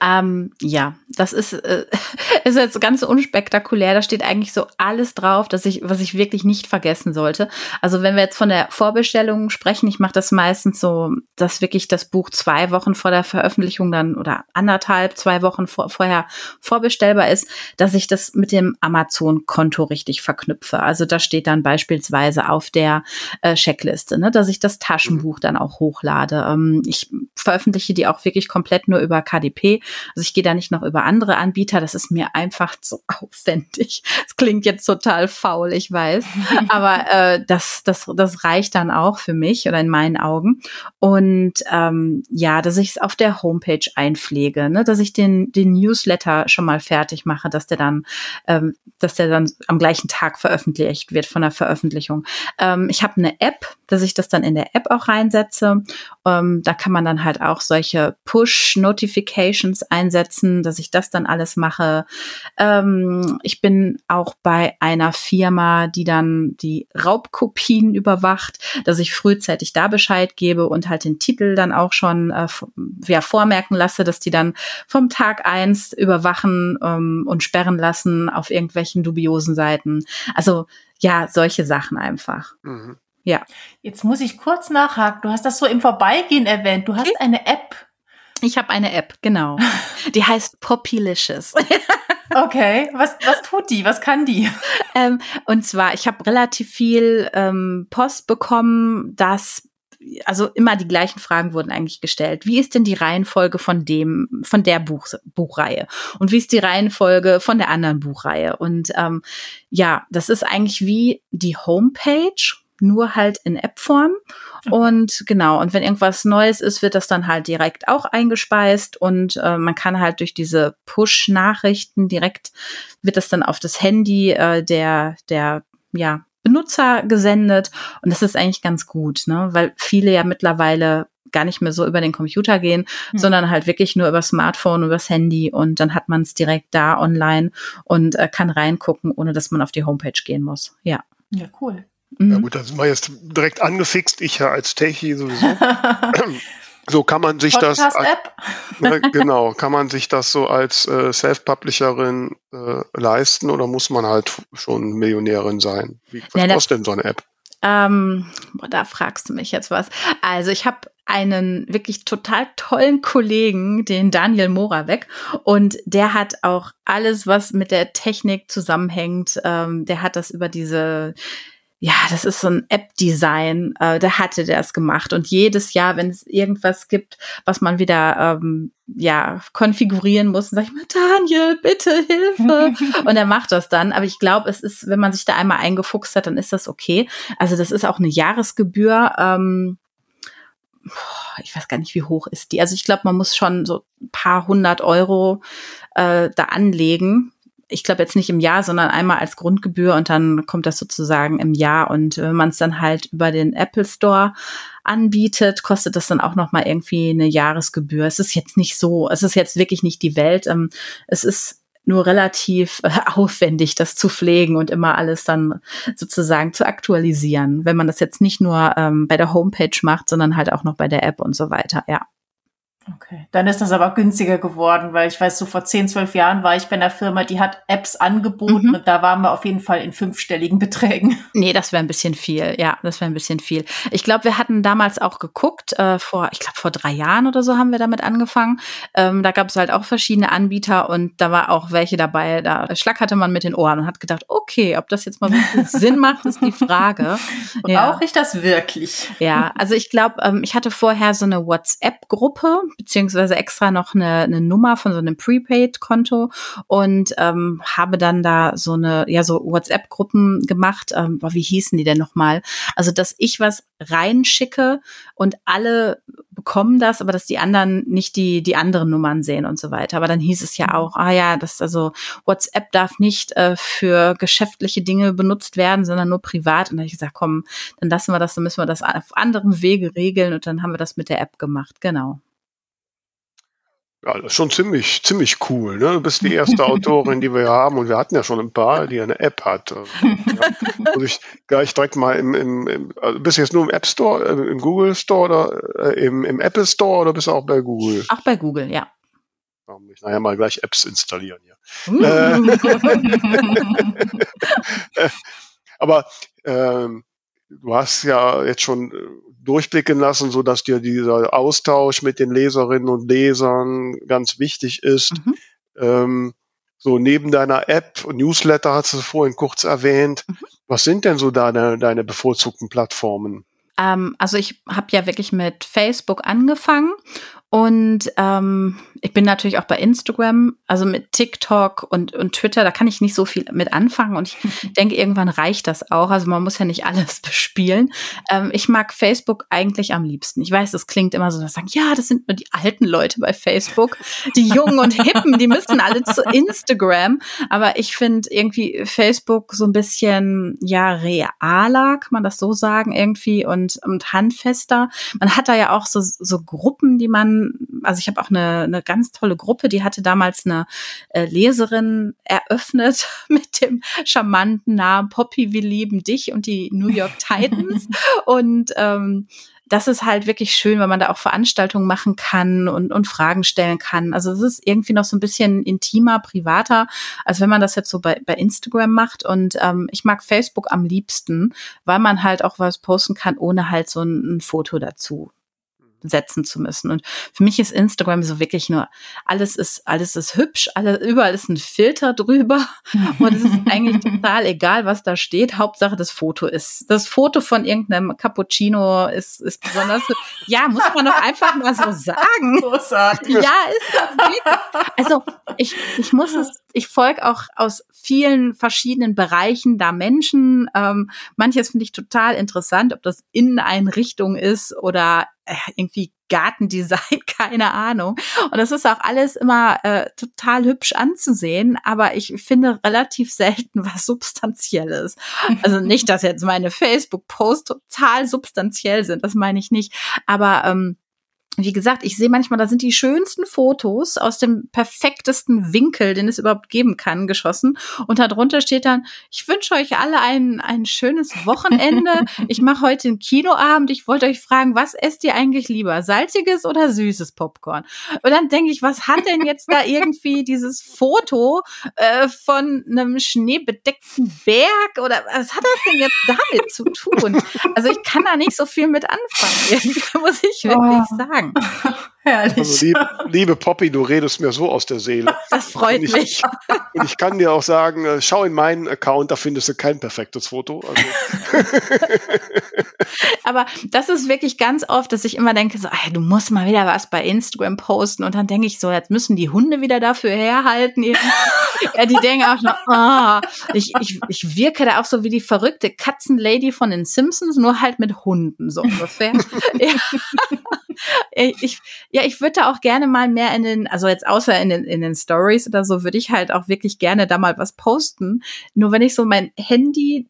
Ähm, ja, das ist, äh, ist jetzt ganz unspektakulär. Da steht eigentlich so alles drauf, dass ich, was ich wirklich nicht vergessen sollte. Also wenn wir jetzt von der Vorbestellung sprechen, ich mache das meistens so, dass wirklich das Buch zwei Wochen vor der Veröffentlichung dann oder anderthalb, zwei Wochen vor, vorher vorbestellbar ist, dass ich das mit dem Amazon-Konto richtig verknüpfe. Also da steht dann beispielsweise auf der äh, Checkliste, ne, dass ich das Taschenbuch dann auch hochlade. Ähm, ich veröffentliche die auch wirklich komplett nur über KDP. Also ich gehe da nicht noch über andere Anbieter. Das ist mir einfach zu aufwendig. Es klingt jetzt total faul, ich weiß. Aber äh, das, das, das reicht dann auch für mich oder in meinen Augen. Und ähm, ja, dass ich es auf der Homepage einpflege, ne? dass ich den, den Newsletter schon mal fertig mache, dass der dann, ähm, dass der dann am gleichen Tag veröffentlicht wird von der Veröffentlichung. Ähm, ich habe eine App, dass ich das dann in der App auch reinsetze. Ähm, da kann man dann halt auch solche Push-Notifications einsetzen, dass ich das dann alles mache. Ähm, ich bin auch bei einer Firma, die dann die Raubkopien überwacht, dass ich frühzeitig da Bescheid gebe und halt den Titel dann auch schon äh, ja, vormerken lasse, dass die dann vom Tag eins überwachen ähm, und sperren lassen auf irgendwelchen dubiosen Seiten. Also ja, solche Sachen einfach. Mhm. Ja. Jetzt muss ich kurz nachhaken. Du hast das so im Vorbeigehen erwähnt. Du hast okay. eine App. Ich habe eine App, genau. Die heißt Populicious. Okay, was, was tut die? Was kann die? Ähm, und zwar, ich habe relativ viel ähm, Post bekommen, dass also immer die gleichen Fragen wurden eigentlich gestellt. Wie ist denn die Reihenfolge von dem, von der Buch, Buchreihe? Und wie ist die Reihenfolge von der anderen Buchreihe? Und ähm, ja, das ist eigentlich wie die Homepage nur halt in App-Form. Und genau, und wenn irgendwas Neues ist, wird das dann halt direkt auch eingespeist und äh, man kann halt durch diese Push-Nachrichten direkt, wird das dann auf das Handy äh, der, der, ja, Benutzer gesendet. Und das ist eigentlich ganz gut, ne? weil viele ja mittlerweile gar nicht mehr so über den Computer gehen, mhm. sondern halt wirklich nur über Smartphone, übers Handy und dann hat man es direkt da online und äh, kann reingucken, ohne dass man auf die Homepage gehen muss. Ja. Ja, cool. Mhm. Ja gut, da sind wir jetzt direkt angefixt, ich ja als Techie sowieso. so kann man sich das äh, genau, kann man sich das so als äh, Self-Publisherin äh, leisten oder muss man halt schon Millionärin sein? Wie, was ja, kostet denn so eine App? Ähm, boah, da fragst du mich jetzt was. Also ich habe einen wirklich total tollen Kollegen, den Daniel Moravec, und der hat auch alles, was mit der Technik zusammenhängt. Ähm, der hat das über diese ja, das ist so ein App-Design, äh, da hatte der es gemacht. Und jedes Jahr, wenn es irgendwas gibt, was man wieder ähm, ja konfigurieren muss, dann sag ich mal, Daniel, bitte Hilfe. und er macht das dann. Aber ich glaube, es ist, wenn man sich da einmal eingefuchst hat, dann ist das okay. Also das ist auch eine Jahresgebühr. Ähm, ich weiß gar nicht, wie hoch ist die. Also ich glaube, man muss schon so ein paar hundert Euro äh, da anlegen ich glaube jetzt nicht im Jahr, sondern einmal als Grundgebühr und dann kommt das sozusagen im Jahr. Und wenn man es dann halt über den Apple Store anbietet, kostet das dann auch noch mal irgendwie eine Jahresgebühr. Es ist jetzt nicht so, es ist jetzt wirklich nicht die Welt. Ähm, es ist nur relativ äh, aufwendig, das zu pflegen und immer alles dann sozusagen zu aktualisieren, wenn man das jetzt nicht nur ähm, bei der Homepage macht, sondern halt auch noch bei der App und so weiter, ja. Okay, dann ist das aber günstiger geworden, weil ich weiß, so vor 10, 12 Jahren war ich bei einer Firma, die hat Apps angeboten mhm. und da waren wir auf jeden Fall in fünfstelligen Beträgen. Nee, das wäre ein bisschen viel. Ja, das wäre ein bisschen viel. Ich glaube, wir hatten damals auch geguckt, äh, vor, ich glaube, vor drei Jahren oder so haben wir damit angefangen. Ähm, da gab es halt auch verschiedene Anbieter und da war auch welche dabei, da schlackerte man mit den Ohren und hat gedacht, okay, ob das jetzt mal Sinn macht, ist die Frage. Brauche ja. ich das wirklich? Ja, also ich glaube, ähm, ich hatte vorher so eine WhatsApp-Gruppe beziehungsweise extra noch eine, eine Nummer von so einem Prepaid-Konto und ähm, habe dann da so eine, ja, so WhatsApp-Gruppen gemacht. Ähm, wie hießen die denn nochmal? Also, dass ich was reinschicke und alle bekommen das, aber dass die anderen nicht die, die anderen Nummern sehen und so weiter. Aber dann hieß es ja mhm. auch, ah ja, das also WhatsApp darf nicht äh, für geschäftliche Dinge benutzt werden, sondern nur privat. Und dann habe ich gesagt, komm, dann lassen wir das, dann müssen wir das auf anderem Wege regeln und dann haben wir das mit der App gemacht. Genau. Ja, das ist schon ziemlich, ziemlich cool. Ne? Du bist die erste Autorin, die wir haben und wir hatten ja schon ein paar, die eine App hat. Ja, muss ich gleich direkt mal im, im, im also bist du jetzt nur im App Store, äh, im Google Store oder äh, im, im Apple Store oder bist du auch bei Google? Auch bei Google, ja. Warum nicht? Nachher mal gleich Apps installieren hier. Uh. Äh, aber ähm, du hast ja jetzt schon äh, durchblicken lassen, so dass dir dieser Austausch mit den Leserinnen und Lesern ganz wichtig ist. Mhm. Ähm, so neben deiner App und Newsletter hast du vorhin kurz erwähnt. Mhm. Was sind denn so deine, deine bevorzugten Plattformen? Ähm, also ich habe ja wirklich mit Facebook angefangen und ähm, ich bin natürlich auch bei Instagram, also mit TikTok und, und Twitter, da kann ich nicht so viel mit anfangen und ich denke, irgendwann reicht das auch. Also man muss ja nicht alles bespielen. Ähm, ich mag Facebook eigentlich am liebsten. Ich weiß, das klingt immer so, dass sagen, ja, das sind nur die alten Leute bei Facebook. Die Jungen und Hippen, die müssen alle zu Instagram. Aber ich finde irgendwie Facebook so ein bisschen, ja, realer, kann man das so sagen, irgendwie und, und handfester. Man hat da ja auch so, so Gruppen, die man also ich habe auch eine, eine ganz tolle Gruppe, die hatte damals eine äh, Leserin eröffnet mit dem charmanten Namen Poppy, wir lieben dich und die New York Titans. und ähm, das ist halt wirklich schön, weil man da auch Veranstaltungen machen kann und, und Fragen stellen kann. Also es ist irgendwie noch so ein bisschen intimer, privater, als wenn man das jetzt so bei, bei Instagram macht. Und ähm, ich mag Facebook am liebsten, weil man halt auch was posten kann, ohne halt so ein, ein Foto dazu setzen zu müssen. Und für mich ist Instagram so wirklich nur, alles ist, alles ist hübsch, alle, überall ist ein Filter drüber. Und es ist eigentlich total egal, was da steht. Hauptsache das Foto ist. Das Foto von irgendeinem Cappuccino ist, ist besonders, ja, muss man doch einfach mal so sagen. Großartig. Ja, ist das wirklich. Also ich, ich muss es, ich folge auch aus vielen verschiedenen Bereichen da Menschen. Ähm, manches finde ich total interessant, ob das Inneneinrichtung ist oder irgendwie Gartendesign, keine Ahnung. Und das ist auch alles immer äh, total hübsch anzusehen, aber ich finde relativ selten was Substanzielles. Also nicht, dass jetzt meine Facebook-Posts total substanziell sind, das meine ich nicht. Aber ähm, wie gesagt, ich sehe manchmal, da sind die schönsten Fotos aus dem perfektesten Winkel, den es überhaupt geben kann, geschossen. Und darunter steht dann, ich wünsche euch alle ein, ein schönes Wochenende. Ich mache heute einen Kinoabend. Ich wollte euch fragen, was esst ihr eigentlich lieber? Salziges oder süßes Popcorn? Und dann denke ich, was hat denn jetzt da irgendwie dieses Foto äh, von einem schneebedeckten Berg? Oder was hat das denn jetzt damit zu tun? Also ich kann da nicht so viel mit anfangen, muss ich wirklich Oh. sagen. Herrlich. Also lieb, liebe Poppy, du redest mir so aus der Seele. Das freut Und ich- mich. Und ich kann dir auch sagen, äh, schau in meinen Account, da findest du kein perfektes Foto. Also, Aber das ist wirklich ganz oft, dass ich immer denke, so, ey, du musst mal wieder was bei Instagram posten. Und dann denke ich so, jetzt müssen die Hunde wieder dafür herhalten. ja, die denken auch noch, ah, ich, ich, ich wirke da auch so wie die verrückte Katzenlady von den Simpsons, nur halt mit Hunden, so ungefähr. ja. Ich, ja, ich würde da auch gerne mal mehr in den, also jetzt außer in den, in den Stories oder so, würde ich halt auch wirklich gerne da mal was posten. Nur wenn ich so mein Handy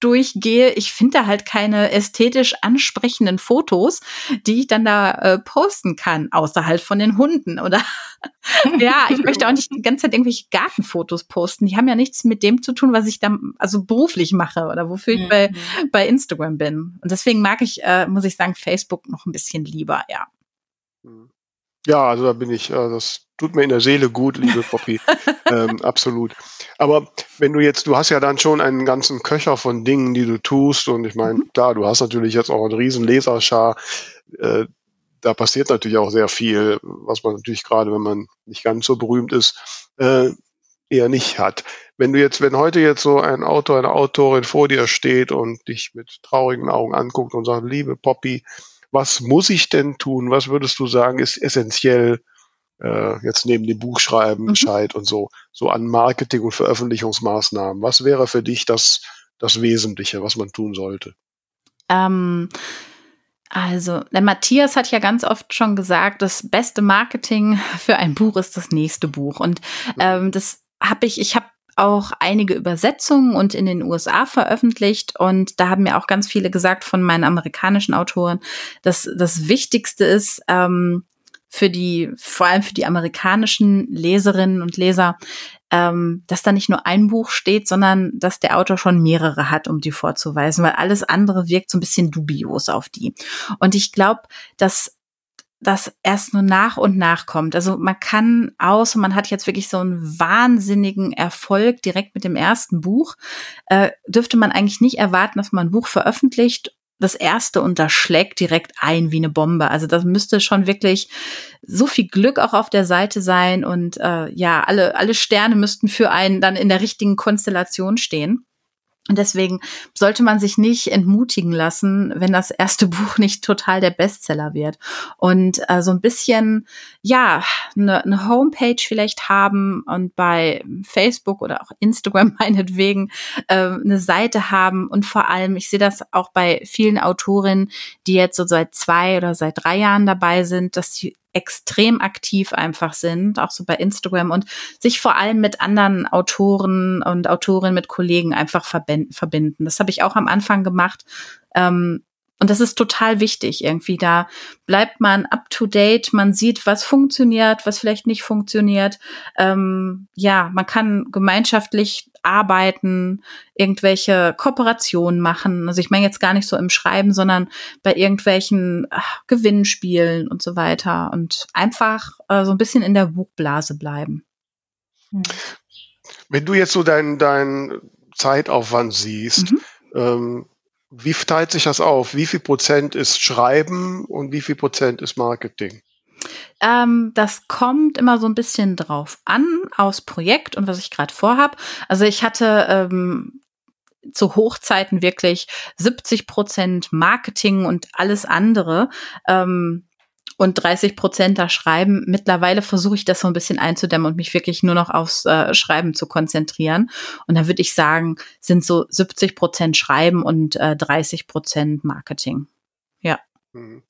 durchgehe, ich finde da halt keine ästhetisch ansprechenden Fotos, die ich dann da äh, posten kann, außer halt von den Hunden oder ja, ich möchte auch nicht die ganze Zeit irgendwelche Gartenfotos posten. Die haben ja nichts mit dem zu tun, was ich dann also beruflich mache oder wofür ich bei, bei Instagram bin. Und deswegen mag ich, äh, muss ich sagen, Facebook noch ein bisschen lieber, ja. ja, also da bin ich, äh, das tut mir in der Seele gut, liebe Poppy. ähm, absolut. Aber wenn du jetzt, du hast ja dann schon einen ganzen Köcher von Dingen, die du tust. Und ich meine, klar, du hast natürlich jetzt auch einen riesen Leserschar. Äh, da passiert natürlich auch sehr viel, was man natürlich gerade, wenn man nicht ganz so berühmt ist, äh, eher nicht hat. Wenn du jetzt, wenn heute jetzt so ein Autor, eine Autorin vor dir steht und dich mit traurigen Augen anguckt und sagt, liebe Poppy, was muss ich denn tun? Was würdest du sagen, ist essentiell äh, jetzt neben dem Buchschreiben, Mhm. Bescheid und so, so an Marketing und Veröffentlichungsmaßnahmen? Was wäre für dich das, das Wesentliche, was man tun sollte? Ähm, also, der Matthias hat ja ganz oft schon gesagt, das beste Marketing für ein Buch ist das nächste Buch. Und ähm, das habe ich, ich habe auch einige Übersetzungen und in den USA veröffentlicht und da haben mir auch ganz viele gesagt von meinen amerikanischen Autoren, dass das Wichtigste ist ähm, für die, vor allem für die amerikanischen Leserinnen und Leser, ähm, dass da nicht nur ein Buch steht, sondern dass der Autor schon mehrere hat, um die vorzuweisen, weil alles andere wirkt so ein bisschen dubios auf die. Und ich glaube, dass das erst nur nach und nach kommt. Also man kann aus, man hat jetzt wirklich so einen wahnsinnigen Erfolg direkt mit dem ersten Buch, äh, dürfte man eigentlich nicht erwarten, dass man ein Buch veröffentlicht das erste unterschlägt direkt ein wie eine Bombe. Also das müsste schon wirklich so viel Glück auch auf der Seite sein und äh, ja, alle, alle Sterne müssten für einen dann in der richtigen Konstellation stehen. Und deswegen sollte man sich nicht entmutigen lassen, wenn das erste Buch nicht total der Bestseller wird. Und äh, so ein bisschen, ja, eine, eine Homepage vielleicht haben und bei Facebook oder auch Instagram meinetwegen äh, eine Seite haben. Und vor allem, ich sehe das auch bei vielen Autorinnen, die jetzt so seit zwei oder seit drei Jahren dabei sind, dass sie extrem aktiv einfach sind, auch so bei Instagram und sich vor allem mit anderen Autoren und Autorinnen, mit Kollegen einfach verbinden. Das habe ich auch am Anfang gemacht. Ähm, und das ist total wichtig irgendwie. Da bleibt man up to date, man sieht, was funktioniert, was vielleicht nicht funktioniert. Ähm, ja, man kann gemeinschaftlich arbeiten, irgendwelche Kooperationen machen. Also ich meine jetzt gar nicht so im Schreiben, sondern bei irgendwelchen ach, Gewinnspielen und so weiter und einfach äh, so ein bisschen in der Buchblase bleiben. Hm. Wenn du jetzt so deinen dein Zeitaufwand siehst, mhm. ähm, wie teilt sich das auf? Wie viel Prozent ist Schreiben und wie viel Prozent ist Marketing? Ähm, das kommt immer so ein bisschen drauf an, aus Projekt und was ich gerade vorhab. Also ich hatte ähm, zu Hochzeiten wirklich 70 Prozent Marketing und alles andere. Ähm, und 30 Prozent da schreiben. Mittlerweile versuche ich das so ein bisschen einzudämmen und mich wirklich nur noch aufs äh, Schreiben zu konzentrieren. Und da würde ich sagen, sind so 70 Prozent Schreiben und äh, 30 Prozent Marketing. Ja. Mhm.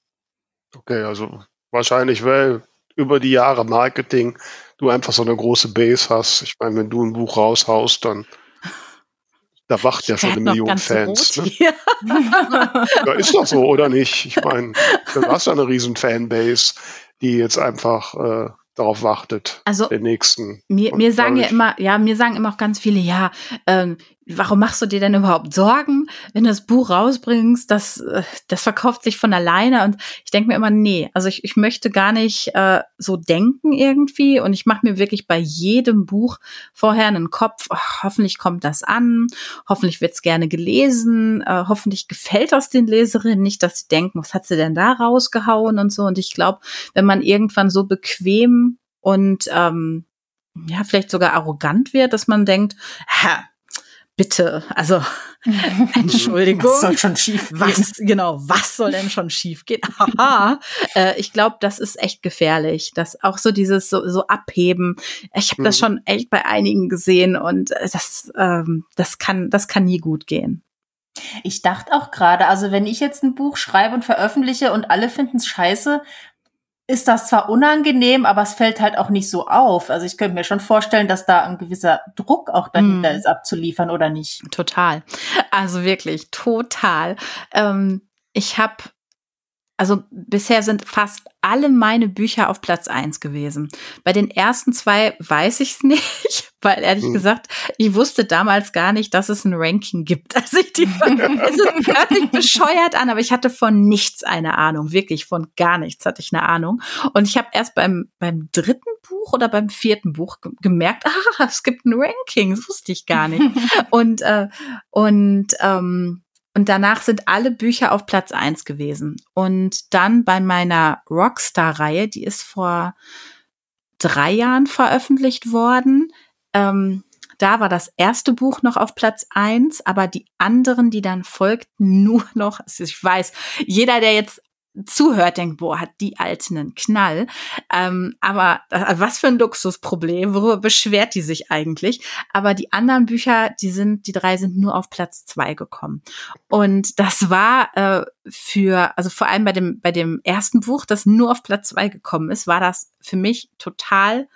Okay, also wahrscheinlich, weil über die Jahre Marketing du einfach so eine große Base hast. Ich meine, wenn du ein Buch raushaust, dann da wacht ja schon eine Million Fans. Ne? ja, ist doch so, oder nicht? Ich meine, du hast ja eine riesen Fanbase, die jetzt einfach äh, darauf wartet, also, den nächsten. Mir, mir sagen ja immer, ja, mir sagen immer auch ganz viele, ja, ähm, warum machst du dir denn überhaupt Sorgen, wenn du das Buch rausbringst? Das, äh, das verkauft sich von alleine. Und ich denke mir immer, nee, also ich, ich möchte gar nicht äh, so denken irgendwie. Und ich mache mir wirklich bei jedem Buch vorher einen Kopf, ach, hoffentlich kommt das an, hoffentlich wird's gerne gelesen, äh, hoffentlich gefällt das den Leserinnen nicht, dass sie denken, was hat sie denn da rausgehauen und so. Und ich glaube, wenn man irgendwann so bequem und ähm, ja, vielleicht sogar arrogant wird, dass man denkt, ha, bitte, also Entschuldigung. Was soll schon schief gehen? Was, genau, was soll denn schon schief gehen? Haha. äh, ich glaube, das ist echt gefährlich. Das auch so dieses so, so abheben. Ich habe mhm. das schon echt bei einigen gesehen und das, ähm, das kann, das kann nie gut gehen. Ich dachte auch gerade, also wenn ich jetzt ein Buch schreibe und veröffentliche und alle finden es scheiße, ist das zwar unangenehm, aber es fällt halt auch nicht so auf. Also ich könnte mir schon vorstellen, dass da ein gewisser Druck auch dahinter mm. ist, abzuliefern oder nicht. Total. Also wirklich, total. Ähm, ich habe also bisher sind fast alle meine Bücher auf Platz eins gewesen. Bei den ersten zwei weiß ich es nicht, weil ehrlich mhm. gesagt, ich wusste damals gar nicht, dass es ein Ranking gibt. Also ich die, es ist hört sich bescheuert an, aber ich hatte von nichts eine Ahnung. Wirklich von gar nichts hatte ich eine Ahnung. Und ich habe erst beim, beim dritten Buch oder beim vierten Buch gemerkt, ah, es gibt ein Ranking. Das wusste ich gar nicht. und, äh, und, ähm, und danach sind alle Bücher auf Platz eins gewesen. Und dann bei meiner Rockstar-Reihe, die ist vor drei Jahren veröffentlicht worden. Ähm, da war das erste Buch noch auf Platz eins, aber die anderen, die dann folgten, nur noch, ich weiß, jeder, der jetzt zuhört, denkt, boah, hat die Alte einen Knall. Ähm, aber äh, was für ein Luxusproblem, worüber beschwert die sich eigentlich? Aber die anderen Bücher, die sind, die drei sind nur auf Platz zwei gekommen. Und das war äh, für, also vor allem bei dem, bei dem ersten Buch, das nur auf Platz zwei gekommen ist, war das für mich total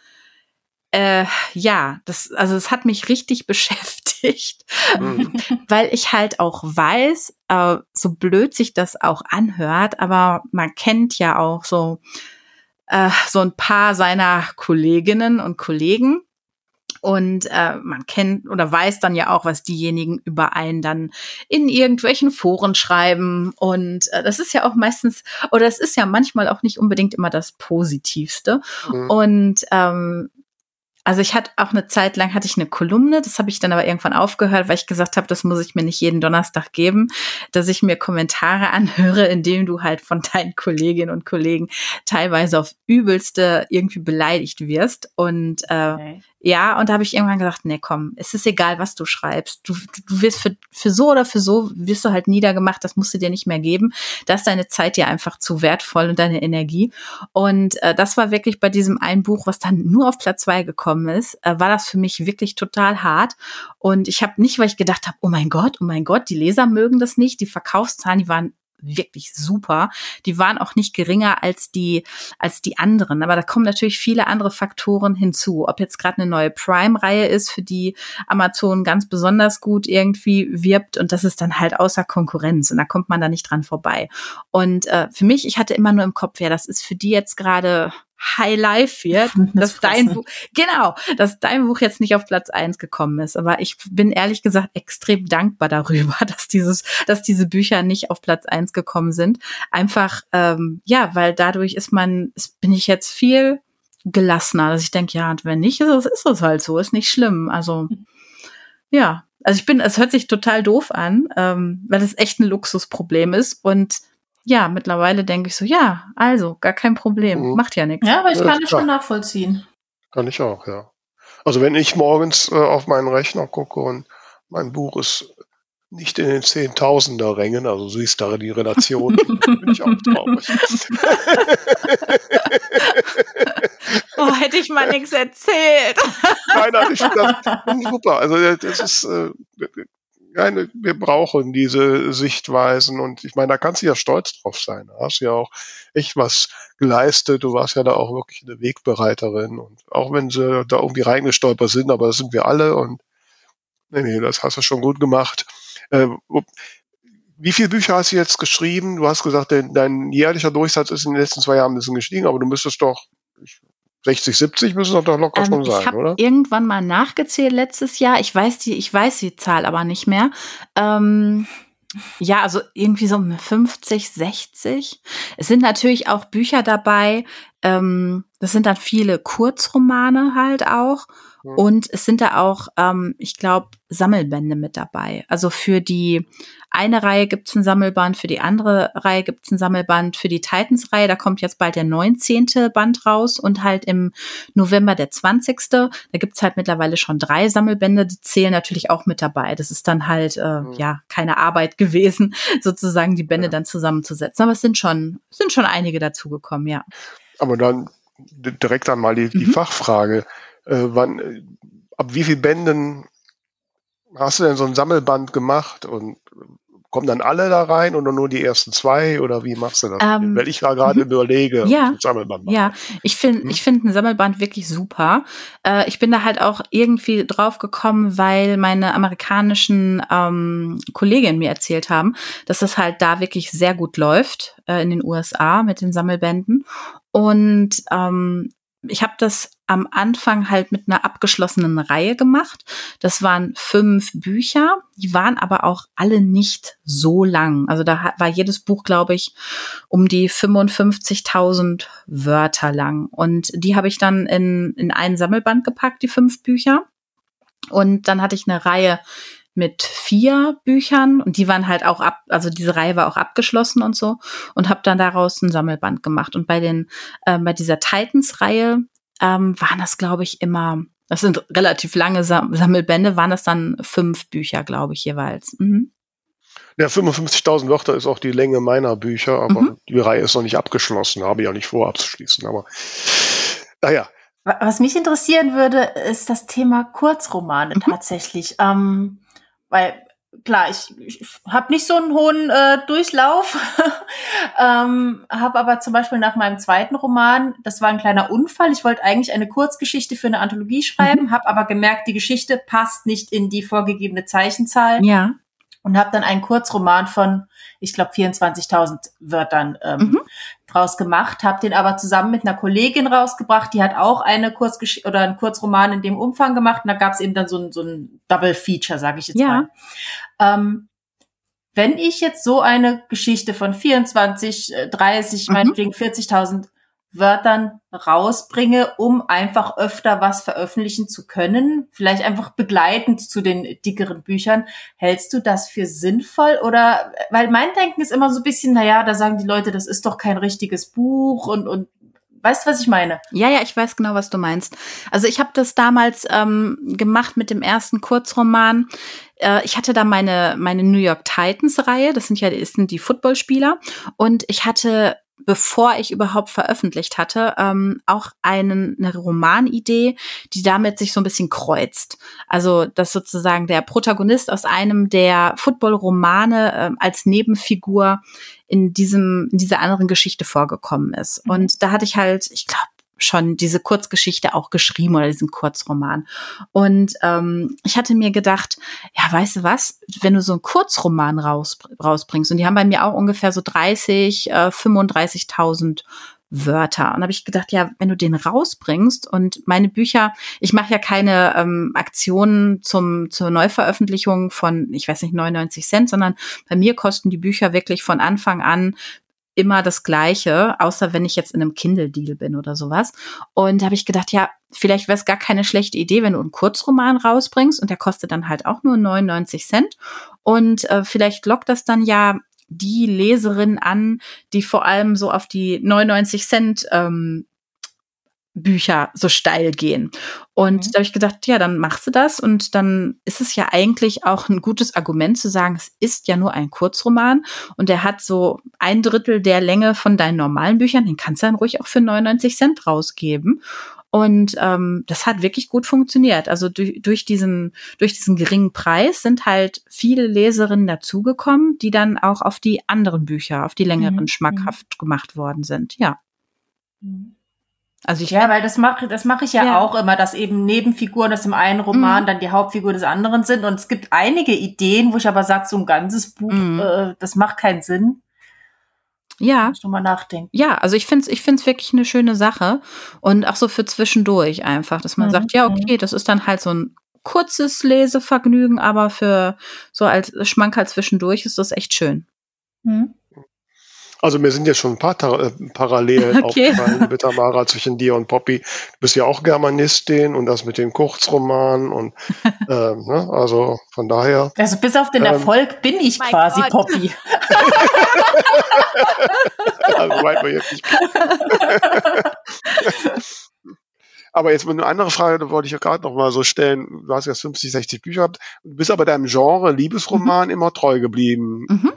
äh, ja, das, also es hat mich richtig beschäftigt, mhm. weil ich halt auch weiß, äh, so blöd sich das auch anhört, aber man kennt ja auch so, äh, so ein paar seiner Kolleginnen und Kollegen, Und äh, man kennt oder weiß dann ja auch, was diejenigen über einen dann in irgendwelchen Foren schreiben. Und äh, das ist ja auch meistens, oder es ist ja manchmal auch nicht unbedingt immer das Positivste. Mhm. Und ähm, also ich hatte auch eine Zeit lang hatte ich eine Kolumne, das habe ich dann aber irgendwann aufgehört, weil ich gesagt habe, das muss ich mir nicht jeden Donnerstag geben, dass ich mir Kommentare anhöre, indem du halt von deinen Kolleginnen und Kollegen teilweise auf übelste irgendwie beleidigt wirst und äh, okay. Ja, und da habe ich irgendwann gesagt, nee, komm, es ist egal, was du schreibst. Du, du wirst für, für so oder für so wirst du halt niedergemacht, das musst du dir nicht mehr geben. Da ist deine Zeit dir einfach zu wertvoll und deine Energie. Und äh, das war wirklich bei diesem einen Buch, was dann nur auf Platz zwei gekommen ist, äh, war das für mich wirklich total hart. Und ich habe nicht, weil ich gedacht habe, oh mein Gott, oh mein Gott, die Leser mögen das nicht, die Verkaufszahlen, die waren wirklich super. Die waren auch nicht geringer als die als die anderen, aber da kommen natürlich viele andere Faktoren hinzu. Ob jetzt gerade eine neue Prime-Reihe ist, für die Amazon ganz besonders gut irgendwie wirbt und das ist dann halt außer Konkurrenz und da kommt man da nicht dran vorbei. Und äh, für mich, ich hatte immer nur im Kopf, ja, das ist für die jetzt gerade High Life wird, dass dein Buch, genau, dass dein Buch jetzt nicht auf Platz eins gekommen ist. Aber ich bin ehrlich gesagt extrem dankbar darüber, dass dieses, dass diese Bücher nicht auf Platz eins gekommen sind. Einfach, ähm, ja, weil dadurch ist man, bin ich jetzt viel gelassener, dass ich denke, ja, und wenn nicht, ist es, ist es halt so, ist nicht schlimm. Also, ja. Also ich bin, es hört sich total doof an, ähm, weil es echt ein Luxusproblem ist und ja, mittlerweile denke ich so, ja, also, gar kein Problem, mhm. macht ja nichts. Ja, aber ich kann es schon nachvollziehen. Kann ich auch, ja. Also wenn ich morgens äh, auf meinen Rechner gucke und mein Buch ist nicht in den Zehntausender Rängen, also siehst du die Relation, bin ich auch traurig. oh, hätte ich mal nichts erzählt. Nein, nein, ich finde das super. Also das ist, äh, Nein, wir brauchen diese Sichtweisen und ich meine, da kannst du ja stolz drauf sein. Da hast du ja auch echt was geleistet. Du warst ja da auch wirklich eine Wegbereiterin und auch wenn sie da irgendwie reingestolpert sind, aber das sind wir alle und nee, nee, das hast du schon gut gemacht. Äh, wie viele Bücher hast du jetzt geschrieben? Du hast gesagt, dein, dein jährlicher Durchsatz ist in den letzten zwei Jahren ein bisschen gestiegen, aber du müsstest doch, ich 60, 70 müssen das doch locker ähm, schon sein, ich oder? Irgendwann mal nachgezählt letztes Jahr. Ich weiß die, ich weiß die Zahl aber nicht mehr. Ähm, ja, also irgendwie so 50, 60. Es sind natürlich auch Bücher dabei. Ähm, das sind dann viele Kurzromane halt auch. Und es sind da auch, ähm, ich glaube, Sammelbände mit dabei. Also für die eine Reihe gibt es ein Sammelband, für die andere Reihe gibt es ein Sammelband, für die Titans-Reihe, da kommt jetzt bald der 19. Band raus und halt im November der 20. Da gibt es halt mittlerweile schon drei Sammelbände, die zählen natürlich auch mit dabei. Das ist dann halt äh, mhm. ja keine Arbeit gewesen, sozusagen die Bände ja. dann zusammenzusetzen. Aber es sind schon, sind schon einige dazugekommen, ja. Aber dann direkt einmal die, die mhm. Fachfrage äh, wann, äh, ab wie viel Bänden hast du denn so ein Sammelband gemacht und kommen dann alle da rein oder nur die ersten zwei oder wie machst du das? Ähm, Weil ich da gerade mhm. überlege, ja, Sammelband mache. Ja, ich finde hm? ich finde ein Sammelband wirklich super. Äh, ich bin da halt auch irgendwie drauf gekommen, weil meine amerikanischen ähm, Kolleginnen mir erzählt haben, dass das halt da wirklich sehr gut läuft äh, in den USA mit den Sammelbänden. Und ähm, ich habe das am Anfang halt mit einer abgeschlossenen Reihe gemacht. Das waren fünf Bücher, die waren aber auch alle nicht so lang. Also da war jedes Buch, glaube ich, um die 55.000 Wörter lang. Und die habe ich dann in, in einen Sammelband gepackt, die fünf Bücher. Und dann hatte ich eine Reihe mit vier Büchern und die waren halt auch ab, also diese Reihe war auch abgeschlossen und so und habe dann daraus ein Sammelband gemacht. Und bei den, äh, bei dieser Titans-Reihe ähm, waren das, glaube ich, immer, das sind relativ lange Sam Sammelbände, waren das dann fünf Bücher, glaube ich, jeweils. Mhm. Ja, 55.000 Wörter ist auch die Länge meiner Bücher, aber mhm. die Reihe ist noch nicht abgeschlossen, habe ich auch nicht vor abzuschließen. Aber naja. Was mich interessieren würde, ist das Thema Kurzromane mhm. tatsächlich. Ähm, weil klar, ich, ich habe nicht so einen hohen äh, Durchlauf, ähm, habe aber zum Beispiel nach meinem zweiten Roman, das war ein kleiner Unfall, ich wollte eigentlich eine Kurzgeschichte für eine Anthologie schreiben, mhm. habe aber gemerkt, die Geschichte passt nicht in die vorgegebene Zeichenzahl. Ja. Und habe dann einen Kurzroman von, ich glaube, 24.000 Wörtern ähm, mhm. Draus gemacht, habe den aber zusammen mit einer Kollegin rausgebracht, die hat auch eine Kurzgesch oder einen Kurzroman in dem Umfang gemacht und da gab es eben dann so ein, so ein Double Feature, sage ich jetzt Ja. mal. Ähm, wenn ich jetzt so eine Geschichte von 24, äh, 30, Mhm. meinetwegen 40.000 Wörtern rausbringe, um einfach öfter was veröffentlichen zu können, vielleicht einfach begleitend zu den dickeren Büchern, hältst du das für sinnvoll oder, weil mein Denken ist immer so ein bisschen, naja, da sagen die Leute, das ist doch kein richtiges Buch und, und, weißt du, was ich meine? Ja, ja, ich weiß genau, was du meinst. Also ich habe das damals ähm, gemacht mit dem ersten Kurzroman. Äh, ich hatte da meine, meine New York Titans-Reihe, das sind ja das sind die Footballspieler. Und ich hatte, bevor ich überhaupt veröffentlicht hatte, ähm, auch einen, eine Romanidee, die damit sich so ein bisschen kreuzt. Also, dass sozusagen der Protagonist aus einem der Football-Romane ähm, als Nebenfigur in diesem, in dieser anderen Geschichte vorgekommen ist. Mhm. Und da hatte ich halt, ich glaube, schon diese Kurzgeschichte auch geschrieben oder diesen Kurzroman. Und ähm, ich hatte mir gedacht, ja, weißt du was, wenn du so einen Kurzroman raus, rausbringst, und die haben bei mir auch ungefähr so 30, äh, 35.000 Wörter. Und habe ich gedacht, ja, wenn du den rausbringst und meine Bücher, ich mache ja keine ähm, Aktionen zum zur Neuveröffentlichung von, ich weiß nicht, 99 Cent, sondern bei mir kosten die Bücher wirklich von Anfang an immer das Gleiche, außer wenn ich jetzt in einem Kindle-Deal bin oder sowas. Und da habe ich gedacht, ja, vielleicht wäre es gar keine schlechte Idee, wenn du einen Kurzroman rausbringst und der kostet dann halt auch nur 99 Cent. Und äh, vielleicht lockt das dann ja die Leserin an, die vor allem so auf die 99 Cent ähm, Bücher so steil gehen. Und Mhm. da habe ich gedacht, ja, dann machst du das und dann ist es ja eigentlich auch ein gutes Argument zu sagen, es ist ja nur ein Kurzroman und der hat so ein Drittel der Länge von deinen normalen Büchern, den kannst du dann ruhig auch für 99 Cent rausgeben. Und ähm, das hat wirklich gut funktioniert. Also durch, durch, diesen, durch diesen geringen Preis sind halt viele Leserinnen dazugekommen, die dann auch auf die anderen Bücher, auf die längeren Mhm. schmackhaft gemacht worden sind. Ja. Also ich Ja, weil das mache das mache ich ja, Ja. auch immer, dass eben Nebenfiguren aus dem einen Roman dann die Hauptfigur des anderen sind. Und es gibt einige Ideen, wo ich aber sage, so ein ganzes Buch, Mhm. äh, das macht keinen Sinn. ja, Muss mal nachdenken. Ja, also ich finde es ich find's wirklich eine schöne Sache und auch so für zwischendurch einfach, dass man Mhm, sagt, ja, okay, das ist dann halt so ein kurzes Lesevergnügen, aber für so als Schmankerl zwischendurch ist das echt schön. Mhm. Also mir sind jetzt schon ein paar Ta äh, Parallelen Okay. aufgefallen, liebe Tamara, zwischen dir und Poppy. Du bist ja auch Germanistin und das mit den Kurzromanen und ähm, ne, also von daher. Also bis auf den Ähm, Erfolg bin ich quasi Gott. Poppy. Also weit wir jetzt nicht. Aber jetzt eine andere Frage, da wollte ich ja gerade noch mal so stellen. Du hast jetzt 50, 60 Bücher gehabt, du bist aber deinem Genre Liebesroman immer treu geblieben. Mhm.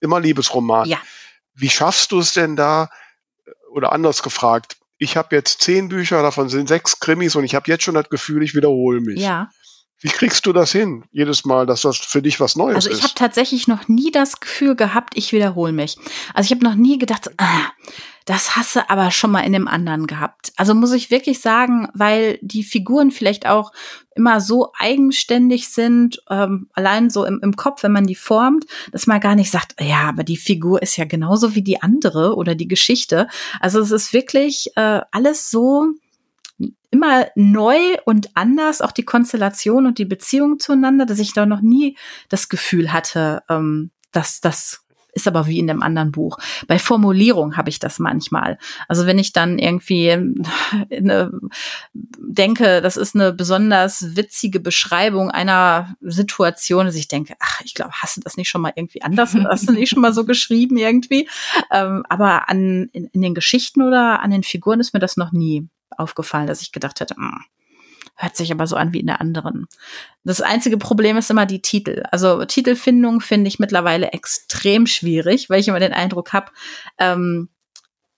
Immer Liebesroman. Ja. Wie schaffst du es denn da, oder anders gefragt, ich habe jetzt zehn Bücher, davon sind sechs Krimis und ich habe jetzt schon das Gefühl, ich wiederhole mich. Ja. Wie kriegst du das hin, jedes Mal, dass das für dich was Neues Also ich habe ist? tatsächlich noch nie das Gefühl gehabt, ich wiederhole mich. Also ich habe noch nie gedacht, ah, das hasse aber schon mal in dem anderen gehabt. Also muss ich wirklich sagen, weil die Figuren vielleicht auch immer so eigenständig sind, ähm, allein so im, im Kopf, wenn man die formt, dass man gar nicht sagt, ja, aber die Figur ist ja genauso wie die andere oder die Geschichte. Also es ist wirklich äh, alles so immer neu und anders, auch die Konstellation und die Beziehung zueinander, dass ich da noch nie das Gefühl hatte, ähm, dass das ist aber wie in dem anderen Buch. Bei Formulierung habe ich das manchmal. Also wenn ich dann irgendwie eine, denke, das ist eine besonders witzige Beschreibung einer Situation, dass ich denke, ach, ich glaube, hast du das nicht schon mal irgendwie anders, hast du nicht schon mal so geschrieben irgendwie? Ähm, aber an, in, in den Geschichten oder an den Figuren ist mir das noch nie aufgefallen, dass ich gedacht hätte, "Hm, hört sich aber so an wie in der anderen. Das einzige Problem ist immer die Titel. Also Titelfindung finde ich mittlerweile extrem schwierig, weil ich immer den Eindruck habe, ähm,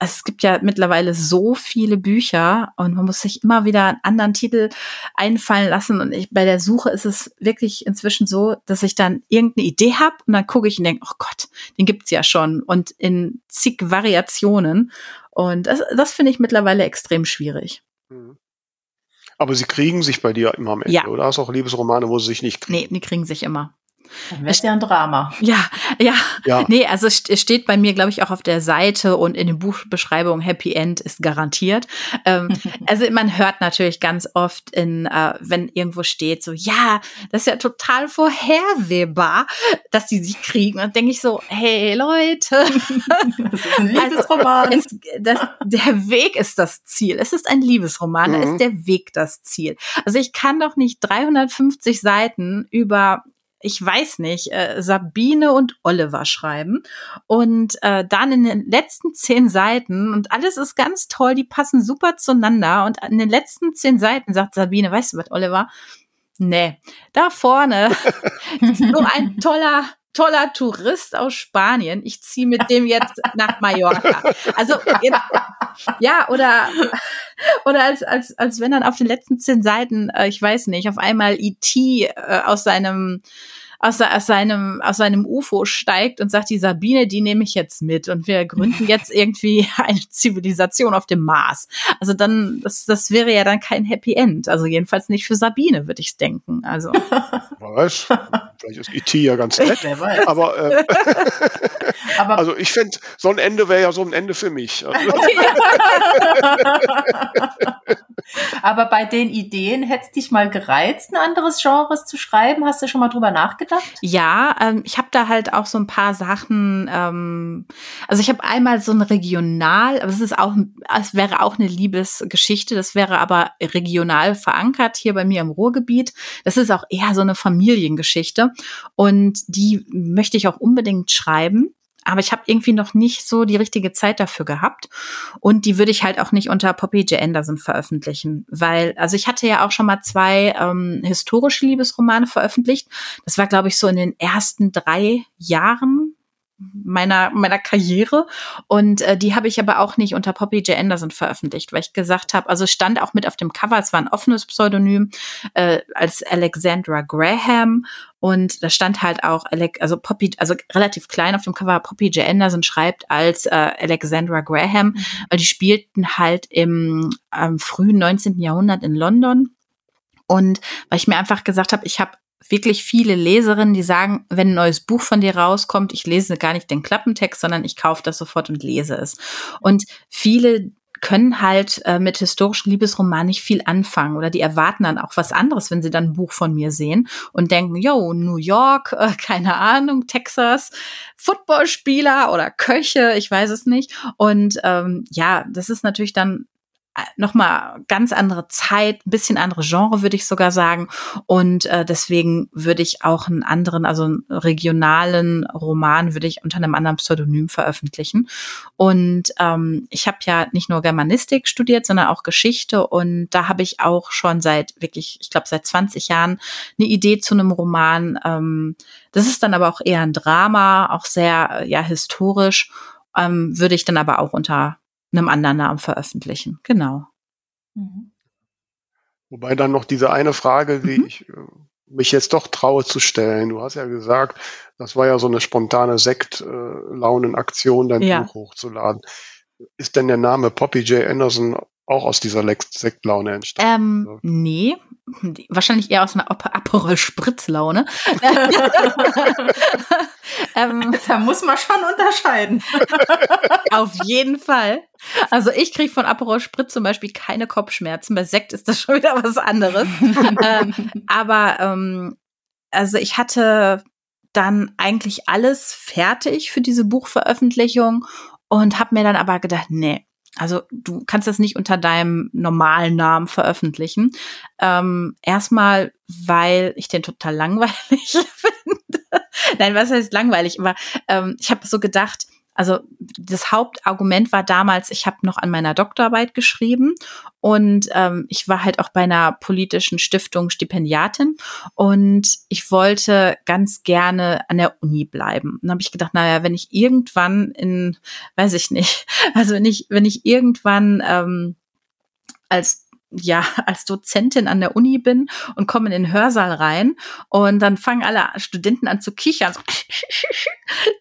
es gibt ja mittlerweile so viele Bücher und man muss sich immer wieder einen anderen Titel einfallen lassen. Und ich, bei der Suche ist es wirklich inzwischen so, dass ich dann irgendeine Idee habe und dann gucke ich und denke, oh Gott, den gibt's ja schon und in zig Variationen. Und das, das finde ich mittlerweile extrem schwierig. Mhm. Aber sie kriegen sich bei dir immer am Ende, Ja. oder? Hast auch Liebesromane, wo sie sich nicht kriegen. Nee, die kriegen sich immer. Dann wäre ja ein Drama. Ja, ja, Ja. Nee, also es st- steht bei mir, glaube ich, auch auf der Seite und in den Buchbeschreibungen Happy End ist garantiert. Ähm, also man hört natürlich ganz oft in, äh, wenn irgendwo steht, so, ja, das ist ja total vorhersehbar, dass die sich kriegen. Und denke ich so, hey Leute, Das ist ein Liebesroman. es, das, der Weg ist das Ziel. Es ist ein Liebesroman, da Mhm. ist der Weg das Ziel. Also ich kann doch nicht 350 Seiten über ich weiß nicht, äh, Sabine und Oliver schreiben und äh, dann in den letzten zehn Seiten und alles ist ganz toll, die passen super zueinander und in den letzten zehn Seiten sagt Sabine, weißt du was, Oliver? Nee, da vorne ist so ein toller, toller Tourist aus Spanien. Ich ziehe mit dem jetzt nach Mallorca. Also jetzt, ja, oder oder als als als wenn dann auf den letzten zehn Seiten, äh, ich weiß nicht, auf einmal E.T. Äh, aus seinem aus, se- aus seinem aus seinem UFO steigt und sagt, die Sabine, die nehme ich jetzt mit und wir gründen jetzt irgendwie eine Zivilisation auf dem Mars. Also dann das das wäre ja dann kein Happy End. Also jedenfalls nicht für Sabine, würde ich denken. Also Weiß. Vielleicht ist E.T. ja ganz nett. Wer weiß. Aber äh, Aber also ich fände, so ein Ende wäre ja so ein Ende für mich. Also, Aber bei den Ideen hättest dich mal gereizt, ein anderes Genres zu schreiben? Hast du schon mal drüber nachgedacht? Ja, ähm, ich habe da halt auch so ein paar Sachen. Ähm, also ich habe einmal so ein Regional, aber es ist auch, es wäre auch eine Liebesgeschichte. Das wäre aber regional verankert hier bei mir im Ruhrgebiet. Das ist auch eher so eine Familiengeschichte und die möchte ich auch unbedingt schreiben. Aber ich habe irgendwie noch nicht so die richtige Zeit dafür gehabt. Und die würde ich halt auch nicht unter Poppy J. Anderson veröffentlichen. Weil, also ich hatte ja auch schon mal zwei ähm, historische Liebesromane veröffentlicht. Das war, glaube ich, so in den ersten drei Jahren meiner meiner Karriere und äh, die habe ich aber auch nicht unter Poppy J. Anderson veröffentlicht, weil ich gesagt habe, also stand auch mit auf dem Cover, es war ein offenes Pseudonym äh, als Alexandra Graham und da stand halt auch Alec, also Poppy, also relativ klein auf dem Cover Poppy J. Anderson schreibt als äh, Alexandra Graham, weil die spielten halt im ähm, frühen 19. Jahrhundert in London und weil ich mir einfach gesagt habe, ich habe wirklich viele Leserinnen, die sagen, wenn ein neues Buch von dir rauskommt, ich lese gar nicht den Klappentext, sondern ich kaufe das sofort und lese es. Und viele können halt äh, mit historischen Liebesromanen nicht viel anfangen oder die erwarten dann auch was anderes, wenn sie dann ein Buch von mir sehen und denken, yo, New York, äh, keine Ahnung, Texas, Footballspieler oder Köche, ich weiß es nicht. Und ähm, ja, das ist natürlich dann nochmal ganz andere Zeit, ein bisschen andere Genre, würde ich sogar sagen. Und äh, deswegen würde ich auch einen anderen, also einen regionalen Roman, würde ich unter einem anderen Pseudonym veröffentlichen. Und ähm, ich habe ja nicht nur Germanistik studiert, sondern auch Geschichte. Und da habe ich auch schon seit wirklich, ich glaube, seit 20 Jahren eine Idee zu einem Roman. Ähm, das ist dann aber auch eher ein Drama, auch sehr ja historisch. Ähm, würde ich dann aber auch unter einem anderen Namen veröffentlichen. Genau. Mhm. wobei dann noch diese eine Frage, die Mhm. ich äh, mich jetzt doch traue zu stellen. Du hast ja gesagt, das war ja so eine spontane Sekt-Launenaktion, dein Ja. Buch hochzuladen. Ist denn der Name Poppy J. Anderson auch aus dieser Sektlaune entstanden? Ähm, nee, Die- wahrscheinlich eher aus einer Ap- Aperol Spritzlaune. ähm, Da muss man schon unterscheiden. auf jeden Fall. Also ich kriege von Aperol Spritz zum Beispiel keine Kopfschmerzen. Bei Sekt ist das schon wieder was anderes. ähm, aber ähm, also ich hatte dann eigentlich alles fertig für diese Buchveröffentlichung und habe mir dann aber gedacht, nee, also du kannst das nicht unter deinem normalen Namen veröffentlichen. Ähm, erstmal, weil ich den total langweilig finde. Nein, was heißt langweilig? Aber ähm, ich habe so gedacht, also das Hauptargument war damals, ich habe noch an meiner Doktorarbeit geschrieben und ähm, ich war halt auch bei einer politischen Stiftung Stipendiatin und ich wollte ganz gerne an der Uni bleiben. Und dann habe ich gedacht, naja, wenn ich irgendwann in, weiß ich nicht, also wenn ich, wenn ich irgendwann ähm, als ja, als Dozentin an der Uni bin und komme in den Hörsaal rein und dann fangen alle Studenten an zu kichern.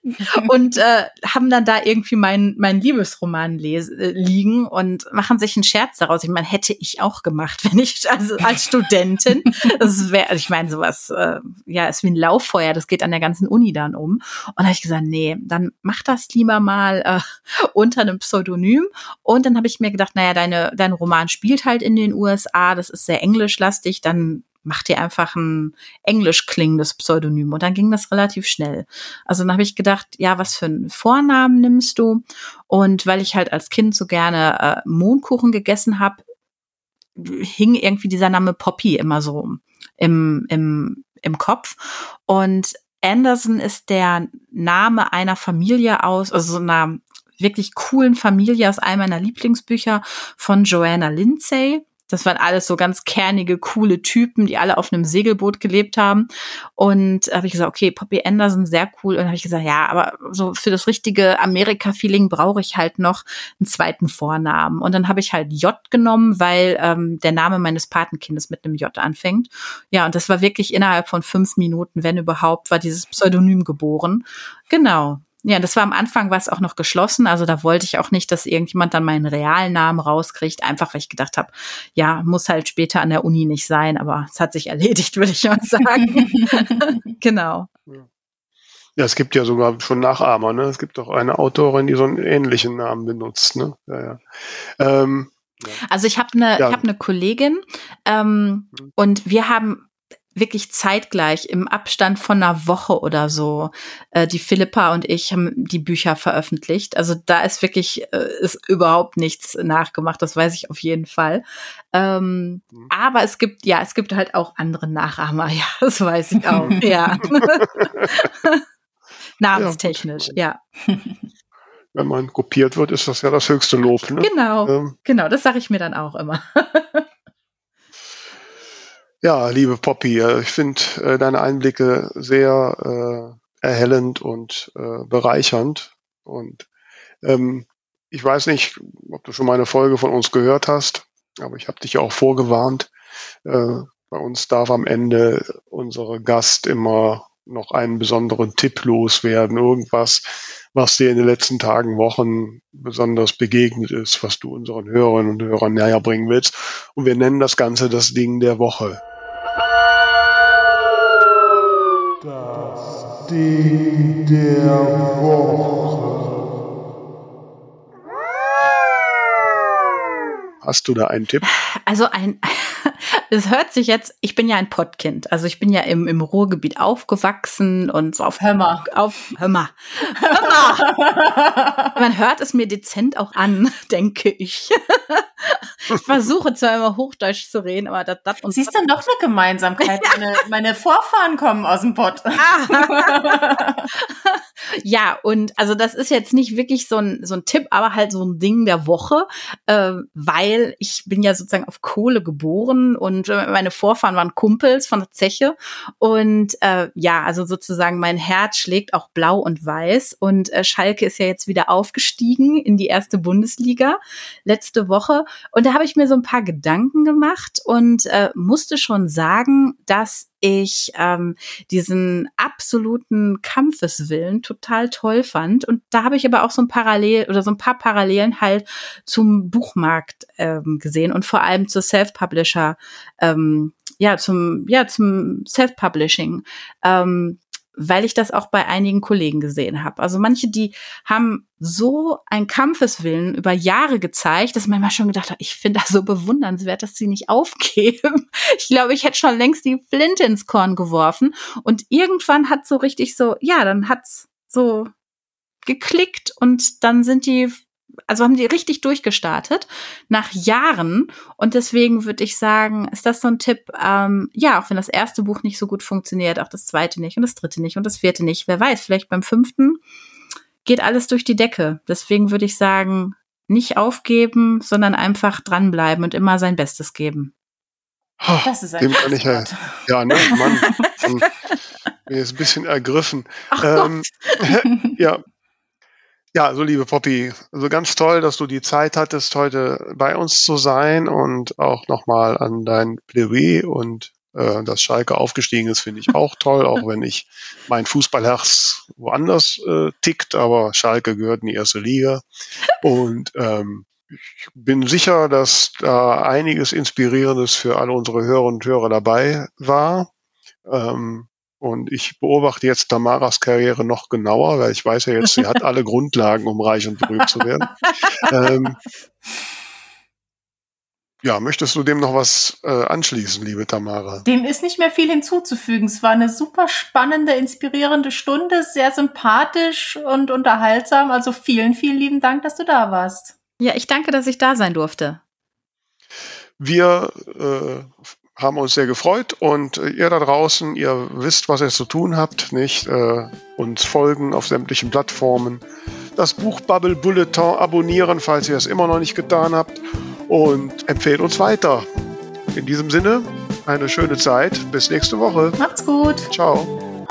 So. und äh, haben dann da irgendwie mein, mein Liebesroman les äh, liegen und machen sich einen Scherz daraus. Ich meine, hätte ich auch gemacht, wenn ich also als Studentin, das wäre, ich meine, sowas, äh, ja, ist wie ein Lauffeuer, das geht an der ganzen Uni dann um. Und da habe ich gesagt, nee, dann mach das lieber mal äh, unter einem Pseudonym. Und dann habe ich mir gedacht, naja, deine, dein Roman spielt halt in den USA, das ist sehr englischlastig, dann mach dir einfach ein englisch klingendes Pseudonym. Und dann ging das relativ schnell. Also dann habe ich gedacht, ja, was für einen Vornamen nimmst du? Und weil ich halt als Kind so gerne äh, Mondkuchen gegessen habe, hing irgendwie dieser Name Poppy immer so im, im, im Kopf. Und Anderson ist der Name einer Familie aus, also so einer wirklich coolen Familie aus einem meiner Lieblingsbücher von Joanna Lindsay. Das waren alles so ganz kernige, coole Typen, die alle auf einem Segelboot gelebt haben. Und habe ich gesagt, okay, Poppy Anderson, sehr cool. Und habe ich gesagt, ja, aber so für das richtige Amerika-Feeling brauche ich halt noch einen zweiten Vornamen. Und dann habe ich halt J genommen, weil ähm, der Name meines Patenkindes mit einem J anfängt. Ja, und das war wirklich innerhalb von fünf Minuten, wenn überhaupt, war dieses Pseudonym geboren. Genau. Ja, das war am Anfang war es auch noch geschlossen, also da wollte ich auch nicht, dass irgendjemand dann meinen realen Namen rauskriegt, einfach weil ich gedacht habe, ja, muss halt später an der Uni nicht sein, aber es hat sich erledigt, würde ich mal sagen. genau. Ja, es gibt ja sogar schon Nachahmer, ne? Es gibt auch eine Autorin, die so einen ähnlichen Namen benutzt, ne? Ja, ja. Ähm, ja. Also ich habe eine, ja. ich habe eine Kollegin ähm, mhm. und wir haben wirklich zeitgleich im Abstand von einer Woche oder so. Äh, die Philippa und ich haben die Bücher veröffentlicht. Also da ist wirklich äh, ist überhaupt nichts nachgemacht. Das weiß ich auf jeden Fall. Ähm, mhm. Aber es gibt ja, es gibt halt auch andere Nachahmer. Ja, das weiß ich auch. ja. Namenstechnisch, ja. ja. Wenn man kopiert wird, ist das ja das höchste Lob. Ne? Genau, ähm. genau. Das sage ich mir dann auch immer. Ja, liebe Poppy, äh, ich finde äh, deine Einblicke sehr äh, erhellend und äh, bereichernd. Und ähm, ich weiß nicht, ob du schon mal eine Folge von uns gehört hast, aber ich habe dich ja auch vorgewarnt. Äh, bei uns darf am Ende unsere Gast immer noch einen besonderen Tipp loswerden, irgendwas, was dir in den letzten Tagen, Wochen besonders begegnet ist, was du unseren Hörerinnen und Hörern näher bringen willst. Und wir nennen das Ganze das Ding der Woche. Das Ding der Woche. Hast du da einen Tipp? Also ein, es hört sich jetzt, ich bin ja ein Pottkind, also ich bin ja im, im Ruhrgebiet aufgewachsen und so auf Hömmer. Auf Hömmer. Hömmer. Man hört es mir dezent auch an, denke ich. ich versuche zwar immer Hochdeutsch zu reden, aber das, das und Siehst du doch eine Gemeinsamkeit? Meine, meine Vorfahren kommen aus dem Pott. ja, und also das ist jetzt nicht wirklich so ein, so ein Tipp, aber halt so ein Ding der Woche, äh, weil ich bin ja sozusagen auf Kohle geboren und äh, meine Vorfahren waren Kumpels von der Zeche. Und äh, ja, also sozusagen mein Herz schlägt auch blau und weiß. Und äh, Schalke ist ja jetzt wieder aufgestiegen in die erste Bundesliga letzte Woche. Und da habe ich mir so ein paar Gedanken gemacht und äh, musste schon sagen, dass ich ähm, diesen absoluten Kampfeswillen total toll fand. Und da habe ich aber auch so ein Parallel oder so ein paar Parallelen halt zum Buchmarkt ähm, gesehen und vor allem zur Self-Publisher, ähm, ja, zum, ja, zum Self-Publishing. Ähm, weil ich das auch bei einigen Kollegen gesehen habe. Also manche, die haben so einen Kampfeswillen über Jahre gezeigt, dass man mal schon gedacht hat, ich finde das so bewundernswert, dass sie nicht aufgeben. Ich glaube, ich hätte schon längst die Flinte ins Korn geworfen. Und irgendwann hat so richtig so, ja, dann hat's so geklickt und dann sind die also haben die richtig durchgestartet nach Jahren. Und deswegen würde ich sagen, ist das so ein Tipp, ähm, ja, auch wenn das erste Buch nicht so gut funktioniert, auch das zweite nicht und das dritte nicht und das vierte nicht. Wer weiß, vielleicht beim fünften geht alles durch die Decke. Deswegen würde ich sagen, nicht aufgeben, sondern einfach dranbleiben und immer sein Bestes geben. Das ist ein Dem kann ich ja, ja, ne, Mann, bin jetzt ein bisschen ergriffen. Ähm, ja, ja, also liebe Poppy, also ganz toll, dass du die Zeit hattest, heute bei uns zu sein und auch nochmal an dein Plädoyer und Äh, dass Schalke aufgestiegen ist, finde ich auch toll, auch wenn ich mein Fußballherz woanders äh, tickt, aber Schalke gehört in die erste Liga. Und ähm, ich bin sicher, dass da einiges Inspirierendes für alle unsere Hörer und Hörer dabei war. Ähm, und ich beobachte jetzt Tamaras Karriere noch genauer, weil ich weiß ja jetzt, sie hat alle Grundlagen, um reich und berühmt zu werden. ähm, ja, möchtest du dem noch was äh, anschließen, liebe Tamara? Dem ist nicht mehr viel hinzuzufügen. Es war eine super spannende, inspirierende Stunde, sehr sympathisch und unterhaltsam. Also vielen, vielen lieben Dank, dass du da warst. Ja, ich danke, dass ich da sein durfte. Wir äh, haben uns sehr gefreut und äh, ihr da draußen, ihr wisst, was ihr zu tun habt, nicht? Äh, uns folgen auf sämtlichen Plattformen, das Buch Bubble Bulletin abonnieren, falls ihr es immer noch nicht getan habt und empfehlt uns weiter. In diesem Sinne, eine schöne Zeit. Bis nächste Woche. Macht's gut. Ciao.